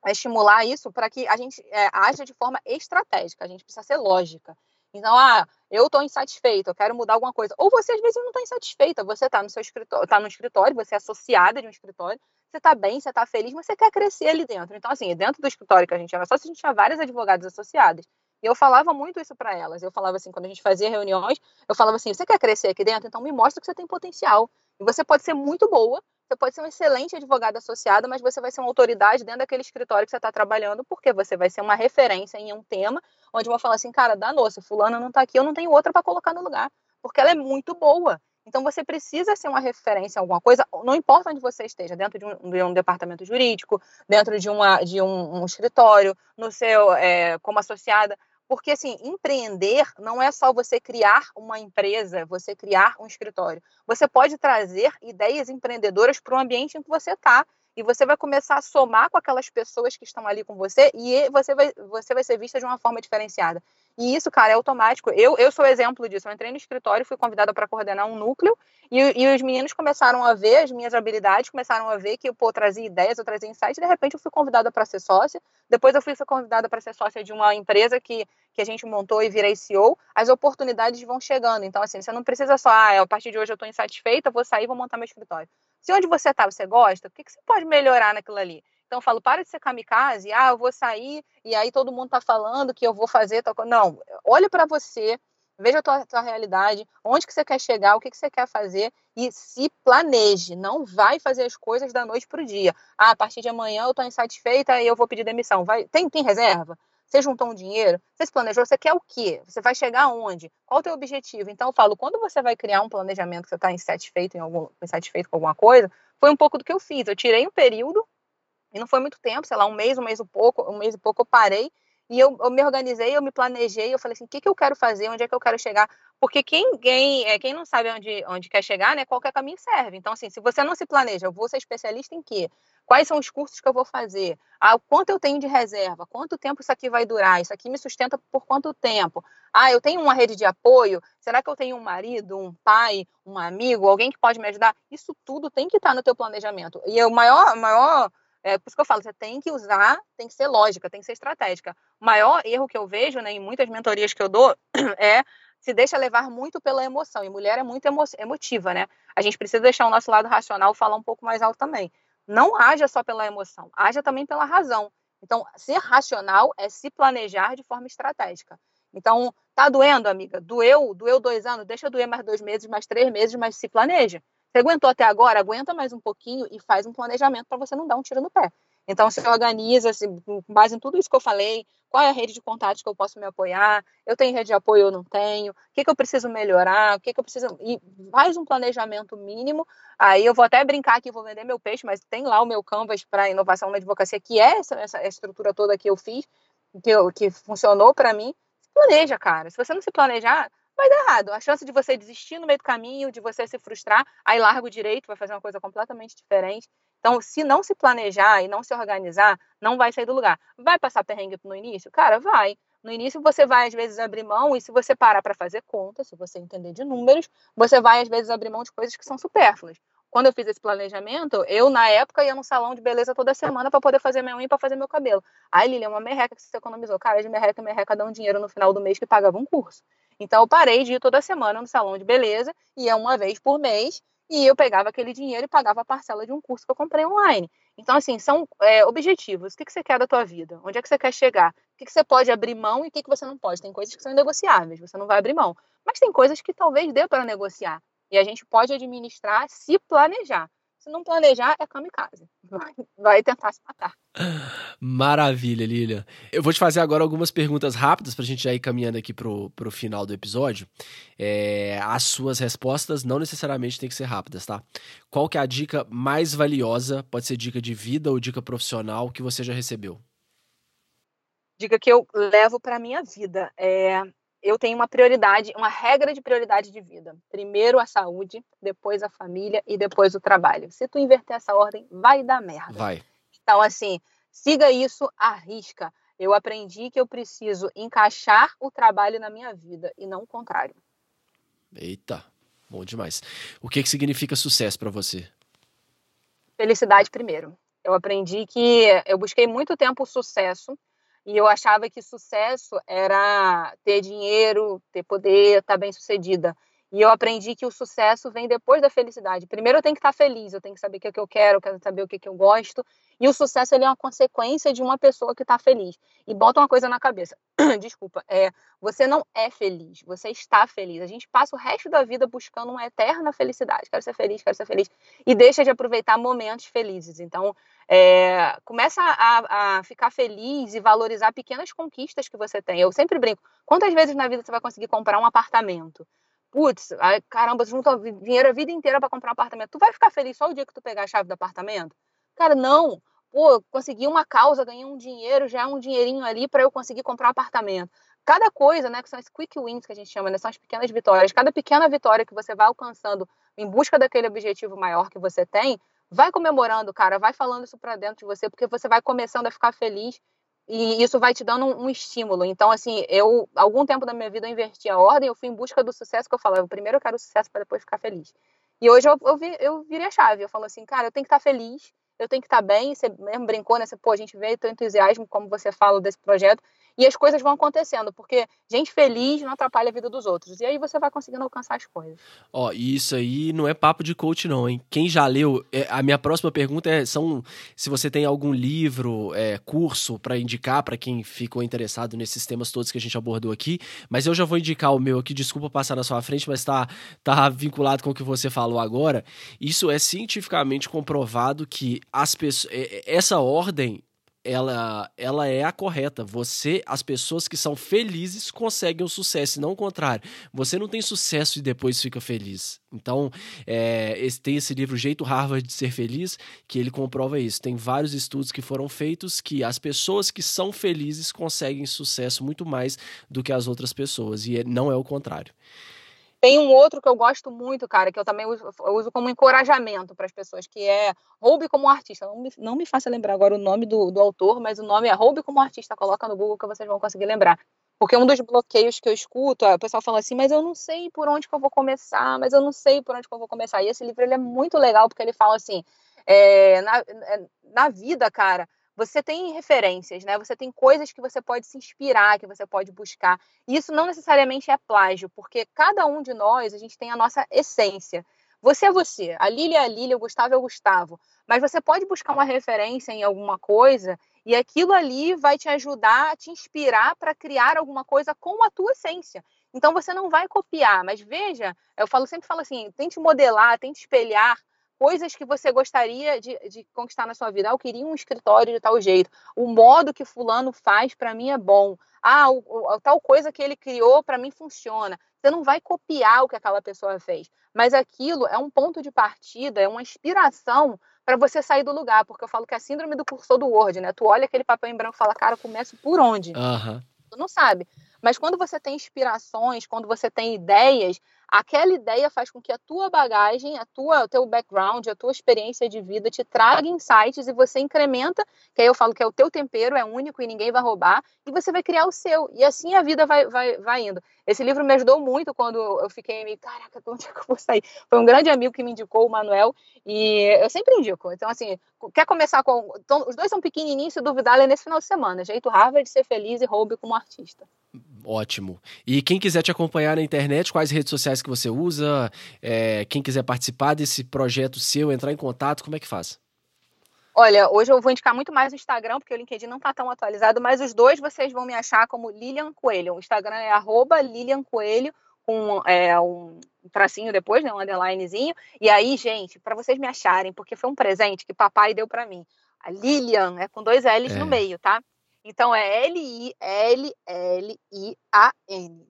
estimular isso para que a gente é, haja de forma estratégica, a gente precisa ser lógica. Então, ah, eu estou insatisfeita, eu quero mudar alguma coisa. Ou você, às vezes, não está insatisfeita, você está no seu escritório, está no escritório, você é associada de um escritório, você está bem, você está feliz, mas você quer crescer ali dentro. Então, assim, dentro do escritório que a gente era só a gente tinha várias advogadas associadas. E eu falava muito isso para elas. Eu falava assim, quando a gente fazia reuniões, eu falava assim: você quer crescer aqui dentro? Então me mostra que você tem potencial. E você pode ser muito boa, você pode ser um excelente advogado associado, mas você vai ser uma autoridade dentro daquele escritório que você está trabalhando, porque você vai ser uma referência em um tema, onde vão falar assim, cara, danou, se fulana não está aqui, eu não tenho outra para colocar no lugar, porque ela é muito boa. Então você precisa ser uma referência em alguma coisa, não importa onde você esteja, dentro de um, de um departamento jurídico, dentro de, uma, de um, um escritório, no seu é, como associada, porque, assim, empreender não é só você criar uma empresa, você criar um escritório. Você pode trazer ideias empreendedoras para o ambiente em que você está. E você vai começar a somar com aquelas pessoas que estão ali com você e você vai, você vai ser vista de uma forma diferenciada. E isso, cara, é automático. Eu, eu sou exemplo disso. Eu entrei no escritório, fui convidada para coordenar um núcleo e, e os meninos começaram a ver as minhas habilidades, começaram a ver que eu pô, trazia ideias, eu trazia insights. De repente eu fui convidada para ser sócia. Depois eu fui convidada para ser sócia de uma empresa que, que a gente montou e virei CEO. As oportunidades vão chegando. Então, assim, você não precisa só, ah, a partir de hoje eu estou insatisfeita, vou sair, vou montar meu escritório. Se onde você está você gosta, o que, que você pode melhorar naquilo ali? Então eu falo, para de ser kamikaze, ah, eu vou sair e aí todo mundo está falando que eu vou fazer tal. Não, olha para você, veja a tua, tua, realidade, onde que você quer chegar, o que, que você quer fazer e se planeje. Não vai fazer as coisas da noite para o dia. Ah, a partir de amanhã eu estou insatisfeita e eu vou pedir demissão. Vai, tem, tem reserva? Você juntou um dinheiro? Você se planejou? Você quer o quê? Você vai chegar aonde? Qual o teu objetivo? Então eu falo, quando você vai criar um planejamento que você está insatisfeito, em algum, insatisfeito com alguma coisa, foi um pouco do que eu fiz. Eu tirei um período e não foi muito tempo, sei lá, um mês, um mês e pouco, um mês e pouco eu parei e eu, eu me organizei, eu me planejei, eu falei assim, o que, que eu quero fazer, onde é que eu quero chegar? Porque quem, quem, é, quem não sabe onde, onde quer chegar, né, qualquer caminho serve. Então, assim, se você não se planeja, eu vou ser especialista em quê? Quais são os cursos que eu vou fazer? Ah, quanto eu tenho de reserva? Quanto tempo isso aqui vai durar? Isso aqui me sustenta por quanto tempo? Ah, eu tenho uma rede de apoio? Será que eu tenho um marido, um pai, um amigo, alguém que pode me ajudar? Isso tudo tem que estar no teu planejamento. E o maior, maior é por isso que eu falo, você tem que usar, tem que ser lógica, tem que ser estratégica. O maior erro que eu vejo, né, em muitas mentorias que eu dou, é se deixa levar muito pela emoção. E mulher é muito emo emotiva, né? A gente precisa deixar o nosso lado racional falar um pouco mais alto também. Não haja só pela emoção, haja também pela razão. Então, ser racional é se planejar de forma estratégica. Então, tá doendo, amiga? Doeu, doeu dois anos, deixa doer mais dois meses, mais três meses, mas se planeja. Você aguentou até agora? Aguenta mais um pouquinho e faz um planejamento para você não dar um tiro no pé. Então, se organiza, se, com base em tudo isso que eu falei, qual é a rede de contatos que eu posso me apoiar? Eu tenho rede de apoio ou não tenho? O que, que eu preciso melhorar? O que, que eu preciso. E faz um planejamento mínimo. Aí eu vou até brincar que vou vender meu peixe, mas tem lá o meu Canvas para inovação na advocacia, que é essa, essa estrutura toda que eu fiz, que, eu, que funcionou para mim. Se planeja, cara. Se você não se planejar, vai dar errado. A chance de você desistir no meio do caminho, de você se frustrar, aí larga o direito, vai fazer uma coisa completamente diferente. Então, se não se planejar e não se organizar, não vai sair do lugar. Vai passar perrengue no início? Cara, vai. No início você vai às vezes abrir mão e se você parar para fazer conta, se você entender de números, você vai às vezes abrir mão de coisas que são supérfluas. Quando eu fiz esse planejamento, eu na época ia no salão de beleza toda semana para poder fazer minha unha e para fazer meu cabelo. Aí, Lilian, uma merreca que você economizou. Cara, de merreca, merreca dá um dinheiro no final do mês que pagava um curso. Então eu parei de ir toda semana no salão de beleza, ia uma vez por mês, e eu pegava aquele dinheiro e pagava a parcela de um curso que eu comprei online. Então, assim, são é, objetivos. O que, que você quer da tua vida? Onde é que você quer chegar? O que, que você pode abrir mão e o que, que você não pode? Tem coisas que são negociáveis, você não vai abrir mão. Mas tem coisas que talvez dê para negociar. E a gente pode administrar se planejar. Se não planejar, é kamikaze. Vai, vai tentar se matar. Maravilha, Lilia. Eu vou te fazer agora algumas perguntas rápidas para a gente já ir caminhando aqui pro, pro final do episódio. É, as suas respostas não necessariamente têm que ser rápidas, tá? Qual que é a dica mais valiosa, pode ser dica de vida ou dica profissional, que você já recebeu? Dica que eu levo para minha vida. É, eu tenho uma prioridade, uma regra de prioridade de vida. Primeiro a saúde, depois a família e depois o trabalho. Se tu inverter essa ordem, vai dar merda. Vai. Então, assim, siga isso, arrisca. Eu aprendi que eu preciso encaixar o trabalho na minha vida e não o contrário. Eita, bom demais. O que, que significa sucesso para você? Felicidade primeiro. Eu aprendi que eu busquei muito tempo o sucesso e eu achava que sucesso era ter dinheiro, ter poder, estar tá bem sucedida. E eu aprendi que o sucesso vem depois da felicidade. Primeiro eu tenho que estar feliz, eu tenho que saber o que, é que eu quero, eu quero saber o que, é que eu gosto. E o sucesso ele é uma consequência de uma pessoa que está feliz. E bota uma coisa na cabeça. Desculpa, é, você não é feliz, você está feliz. A gente passa o resto da vida buscando uma eterna felicidade. Quero ser feliz, quero ser feliz. E deixa de aproveitar momentos felizes. Então, é, começa a, a ficar feliz e valorizar pequenas conquistas que você tem. Eu sempre brinco. Quantas vezes na vida você vai conseguir comprar um apartamento? Putz, caramba, você junta dinheiro a vida inteira para comprar um apartamento. Tu vai ficar feliz só o dia que tu pegar a chave do apartamento? Cara, não. Pô, consegui uma causa, ganhei um dinheiro, já é um dinheirinho ali para eu conseguir comprar um apartamento. Cada coisa, né, que são as quick wins que a gente chama, né, são as pequenas vitórias. Cada pequena vitória que você vai alcançando em busca daquele objetivo maior que você tem, vai comemorando, cara, vai falando isso para dentro de você, porque você vai começando a ficar feliz e isso vai te dando um, um, estímulo. Então, assim, eu, algum tempo da minha vida, eu inverti a ordem, eu fui em busca do sucesso que eu falava. Primeiro eu quero sucesso para depois ficar feliz. E hoje eu, eu, vi, eu virei a chave. Eu falo assim, cara, eu tenho que estar feliz, eu tenho que estar bem. Você mesmo brincou, né? Pô, a gente vê teu entusiasmo, como você fala desse projeto e as coisas vão acontecendo, porque gente feliz não atrapalha a vida dos outros. E aí você vai conseguindo alcançar as coisas. Ó, e isso aí não é papo de coach, não, hein? Quem já leu, é, a minha próxima pergunta é: são se você tem algum livro, é, curso para indicar para quem ficou interessado nesses temas todos que a gente abordou aqui. Mas eu já vou indicar o meu aqui, desculpa passar na sua frente, mas tá, tá vinculado com o que você falou agora. Isso é cientificamente comprovado que as pessoas. É, é, essa ordem ela, ela é a correta. Você, as pessoas que são felizes conseguem o sucesso, não o contrário. Você não tem sucesso e depois fica feliz. Então, é, esse, tem esse livro Jeito Harvard de Ser Feliz, que ele comprova isso. Tem vários estudos que foram feitos que as pessoas que são felizes conseguem sucesso muito mais do que as outras pessoas, e é, não é o contrário. Tem um outro que eu gosto muito, cara, que eu também uso, eu uso como encorajamento para as pessoas, que é Roube como artista. Não me, não me faça lembrar agora o nome do, do autor, mas o nome é Roube como artista. Coloca no Google que vocês vão conseguir lembrar. Porque um dos bloqueios que eu escuto, o pessoal fala assim, mas eu não sei por onde que eu vou começar, mas eu não sei por onde que eu vou começar. E esse livro ele é muito legal, porque ele fala assim, é, na, é, na vida, cara, você tem referências, né? Você tem coisas que você pode se inspirar, que você pode buscar. E isso não necessariamente é plágio, porque cada um de nós, a gente tem a nossa essência. Você é você, a Lília é a Lília, o Gustavo é o Gustavo. Mas você pode buscar uma referência em alguma coisa e aquilo ali vai te ajudar, te inspirar para criar alguma coisa com a tua essência. Então você não vai copiar, mas veja, eu falo sempre falo assim, tente modelar, tente espelhar coisas que você gostaria de, de, conquistar na sua vida. Ah, eu queria um escritório de tal jeito. O modo que fulano faz para mim é bom. Ah, o, o, tal coisa que ele criou para mim funciona. Você não vai copiar o que aquela pessoa fez, mas aquilo é um ponto de partida, é uma inspiração para você sair do lugar, porque eu falo que é a síndrome do cursor do Word, né? Tu olha aquele papel em branco e fala, cara, eu começo por onde? Uhum. Tu não sabe. Mas quando você tem inspirações, quando você tem ideias, aquela ideia faz com que a tua bagagem, a tua, o teu background, a tua experiência de vida te traga insights e você incrementa, que aí eu falo que é o teu tempero, é único e ninguém vai roubar, e você vai criar o seu. E assim a vida vai, vai, vai indo. Esse livro me ajudou muito quando eu fiquei meio, caraca, onde é que eu vou sair? Foi um grande amigo que me indicou, o Manuel, e eu sempre indico. Então, assim, quer começar com. Então, os dois são pequenininhos, se duvidar, é nesse final de semana. Jeito Harvard, ser feliz e roube como artista. Ótimo. E quem quiser te acompanhar na internet, quais redes sociais que você usa? É, quem quiser participar desse projeto seu, entrar em contato, como é que faz? Olha, hoje eu vou indicar muito mais o Instagram, porque o LinkedIn não está tão atualizado, mas os dois vocês vão me achar como Lilian Coelho. O Instagram é arroba Lilian Coelho, com é, um tracinho depois, né, um underlinezinho. E aí, gente, para vocês me acharem, porque foi um presente que papai deu para mim. A Lilian é com dois L's é. no meio, tá? Então é L-I-L-L-I-A-N.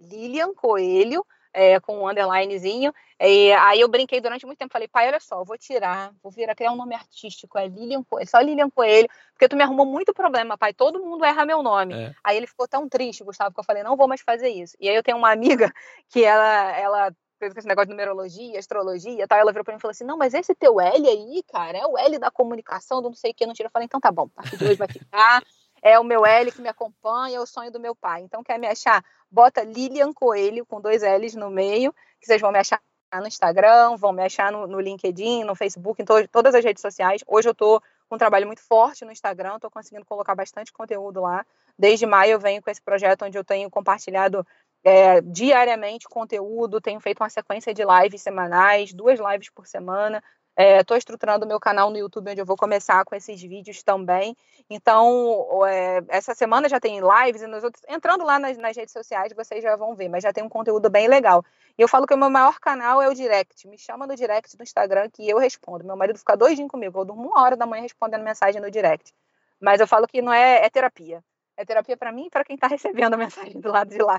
Lilian Coelho, é, com um underlinezinho. E aí eu brinquei durante muito tempo, falei, pai, olha só, vou tirar, vou virar, criar um nome artístico, é Lilian Coelho, só Lilian Coelho, porque tu me arrumou muito problema, pai, todo mundo erra meu nome. É. Aí ele ficou tão triste, Gustavo, que eu falei, não vou mais fazer isso. E aí eu tenho uma amiga que ela, ela fez esse negócio de numerologia, astrologia, tal, ela virou pra mim e falou assim, não, mas esse teu L aí, cara, é o L da comunicação, do não sei o que, não tira. Eu falei, então tá bom, parte de hoje vai ficar é o meu L que me acompanha, é o sonho do meu pai. Então, quer me achar? Bota Lilian Coelho, com dois L's no meio, que vocês vão me achar no Instagram, vão me achar no, no LinkedIn, no Facebook, em to todas as redes sociais. Hoje eu estou com um trabalho muito forte no Instagram, estou conseguindo colocar bastante conteúdo lá. Desde maio eu venho com esse projeto onde eu tenho compartilhado é, diariamente conteúdo, tenho feito uma sequência de lives semanais, duas lives por semana. Estou é, estruturando o meu canal no YouTube, onde eu vou começar com esses vídeos também. Então, é, essa semana já tem lives e nos outros. Entrando lá nas, nas, redes sociais, vocês já vão ver, mas já tem um conteúdo bem legal. E eu falo que o meu maior canal é o direct. Me chama no direct do Instagram que eu respondo. Meu marido fica doidinho comigo. Eu durmo uma hora da manhã respondendo mensagem no direct. Mas eu falo que não é, é terapia. É terapia para mim e para quem está recebendo a mensagem do lado de lá.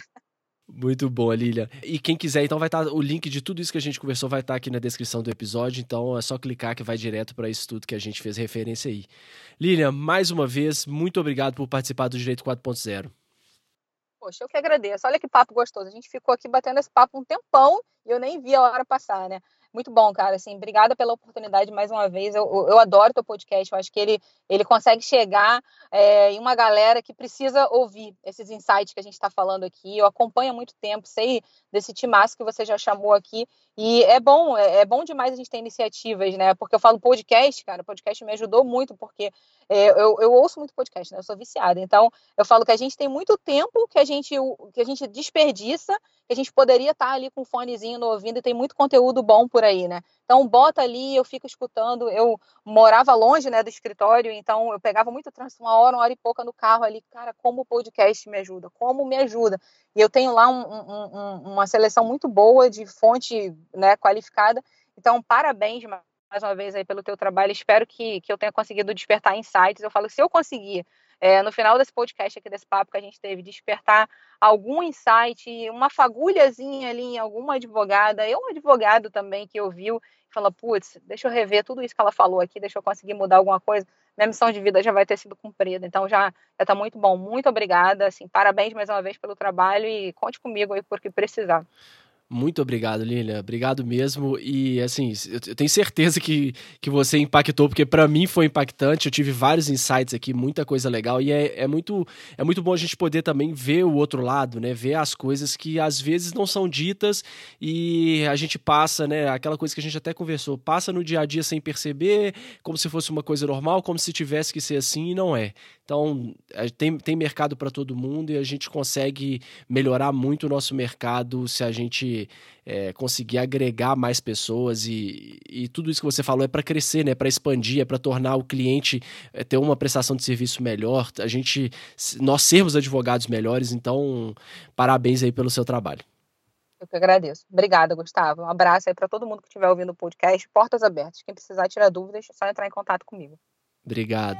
Muito bom, Lilia. E quem quiser, então vai estar tá, o link de tudo isso que a gente conversou vai estar tá aqui na descrição do episódio, então é só clicar que vai direto para isso tudo que a gente fez referência aí. Lilia, mais uma vez, muito obrigado por participar do Direito 4.0. Poxa, eu que agradeço. Olha que papo gostoso. A gente ficou aqui batendo esse papo um tempão e eu nem vi a hora passar, né? Muito bom, cara. Assim, obrigada pela oportunidade mais uma vez. Eu, eu adoro teu podcast. Eu acho que ele, ele consegue chegar é, em uma galera que precisa ouvir esses insights que a gente está falando aqui. Eu acompanho há muito tempo, sei desse timaço que você já chamou aqui. E é bom, é, é bom demais a gente ter iniciativas, né? Porque eu falo podcast, cara, o podcast me ajudou muito, porque é, eu, eu ouço muito podcast, né? Eu sou viciada. Então, eu falo que a gente tem muito tempo que a gente, que a gente desperdiça, que a gente poderia estar tá ali com um fonezinho no ouvido e tem muito conteúdo bom por aí, né? Então, bota ali, eu fico escutando. Eu morava longe, né, do escritório, então eu pegava muito trânsito, uma hora, uma hora e pouca no carro ali. Cara, como o podcast me ajuda, como me ajuda. E eu tenho lá um, um, um, uma seleção muito boa de fonte né, qualificada. Então, parabéns mais uma vez aí pelo teu trabalho. Espero que, que eu tenha conseguido despertar insights. Eu falo, se eu conseguir é, no final desse podcast aqui, desse papo que a gente teve, despertar algum insight, uma fagulhazinha ali em alguma advogada, eu um advogado também que ouviu e fala, putz, deixa eu rever tudo isso que ela falou aqui, deixa eu conseguir mudar alguma coisa, minha missão de vida já vai ter sido cumprida. Então já está muito bom. Muito obrigada, assim, parabéns mais uma vez pelo trabalho e conte comigo aí por que precisar. Muito obrigado, Lilian. Obrigado mesmo. E, assim, eu tenho certeza que, que você impactou, porque para mim foi impactante. Eu tive vários insights aqui, muita coisa legal. E é, é, muito, é muito bom a gente poder também ver o outro lado, né? Ver as coisas que às vezes não são ditas e a gente passa, né? Aquela coisa que a gente até conversou, passa no dia a dia sem perceber, como se fosse uma coisa normal, como se tivesse que ser assim e não é. Então, tem, tem mercado para todo mundo e a gente consegue melhorar muito o nosso mercado se a gente é, conseguir agregar mais pessoas e, e tudo isso que você falou é para crescer, né? Para expandir, é para tornar o cliente é, ter uma prestação de serviço melhor. A gente, nós sermos advogados melhores. Então, parabéns aí pelo seu trabalho. Eu que agradeço. Obrigada, Gustavo. Um abraço aí para todo mundo que estiver ouvindo o podcast. Portas abertas. Quem precisar tirar dúvidas, é só entrar em contato comigo. Obrigado.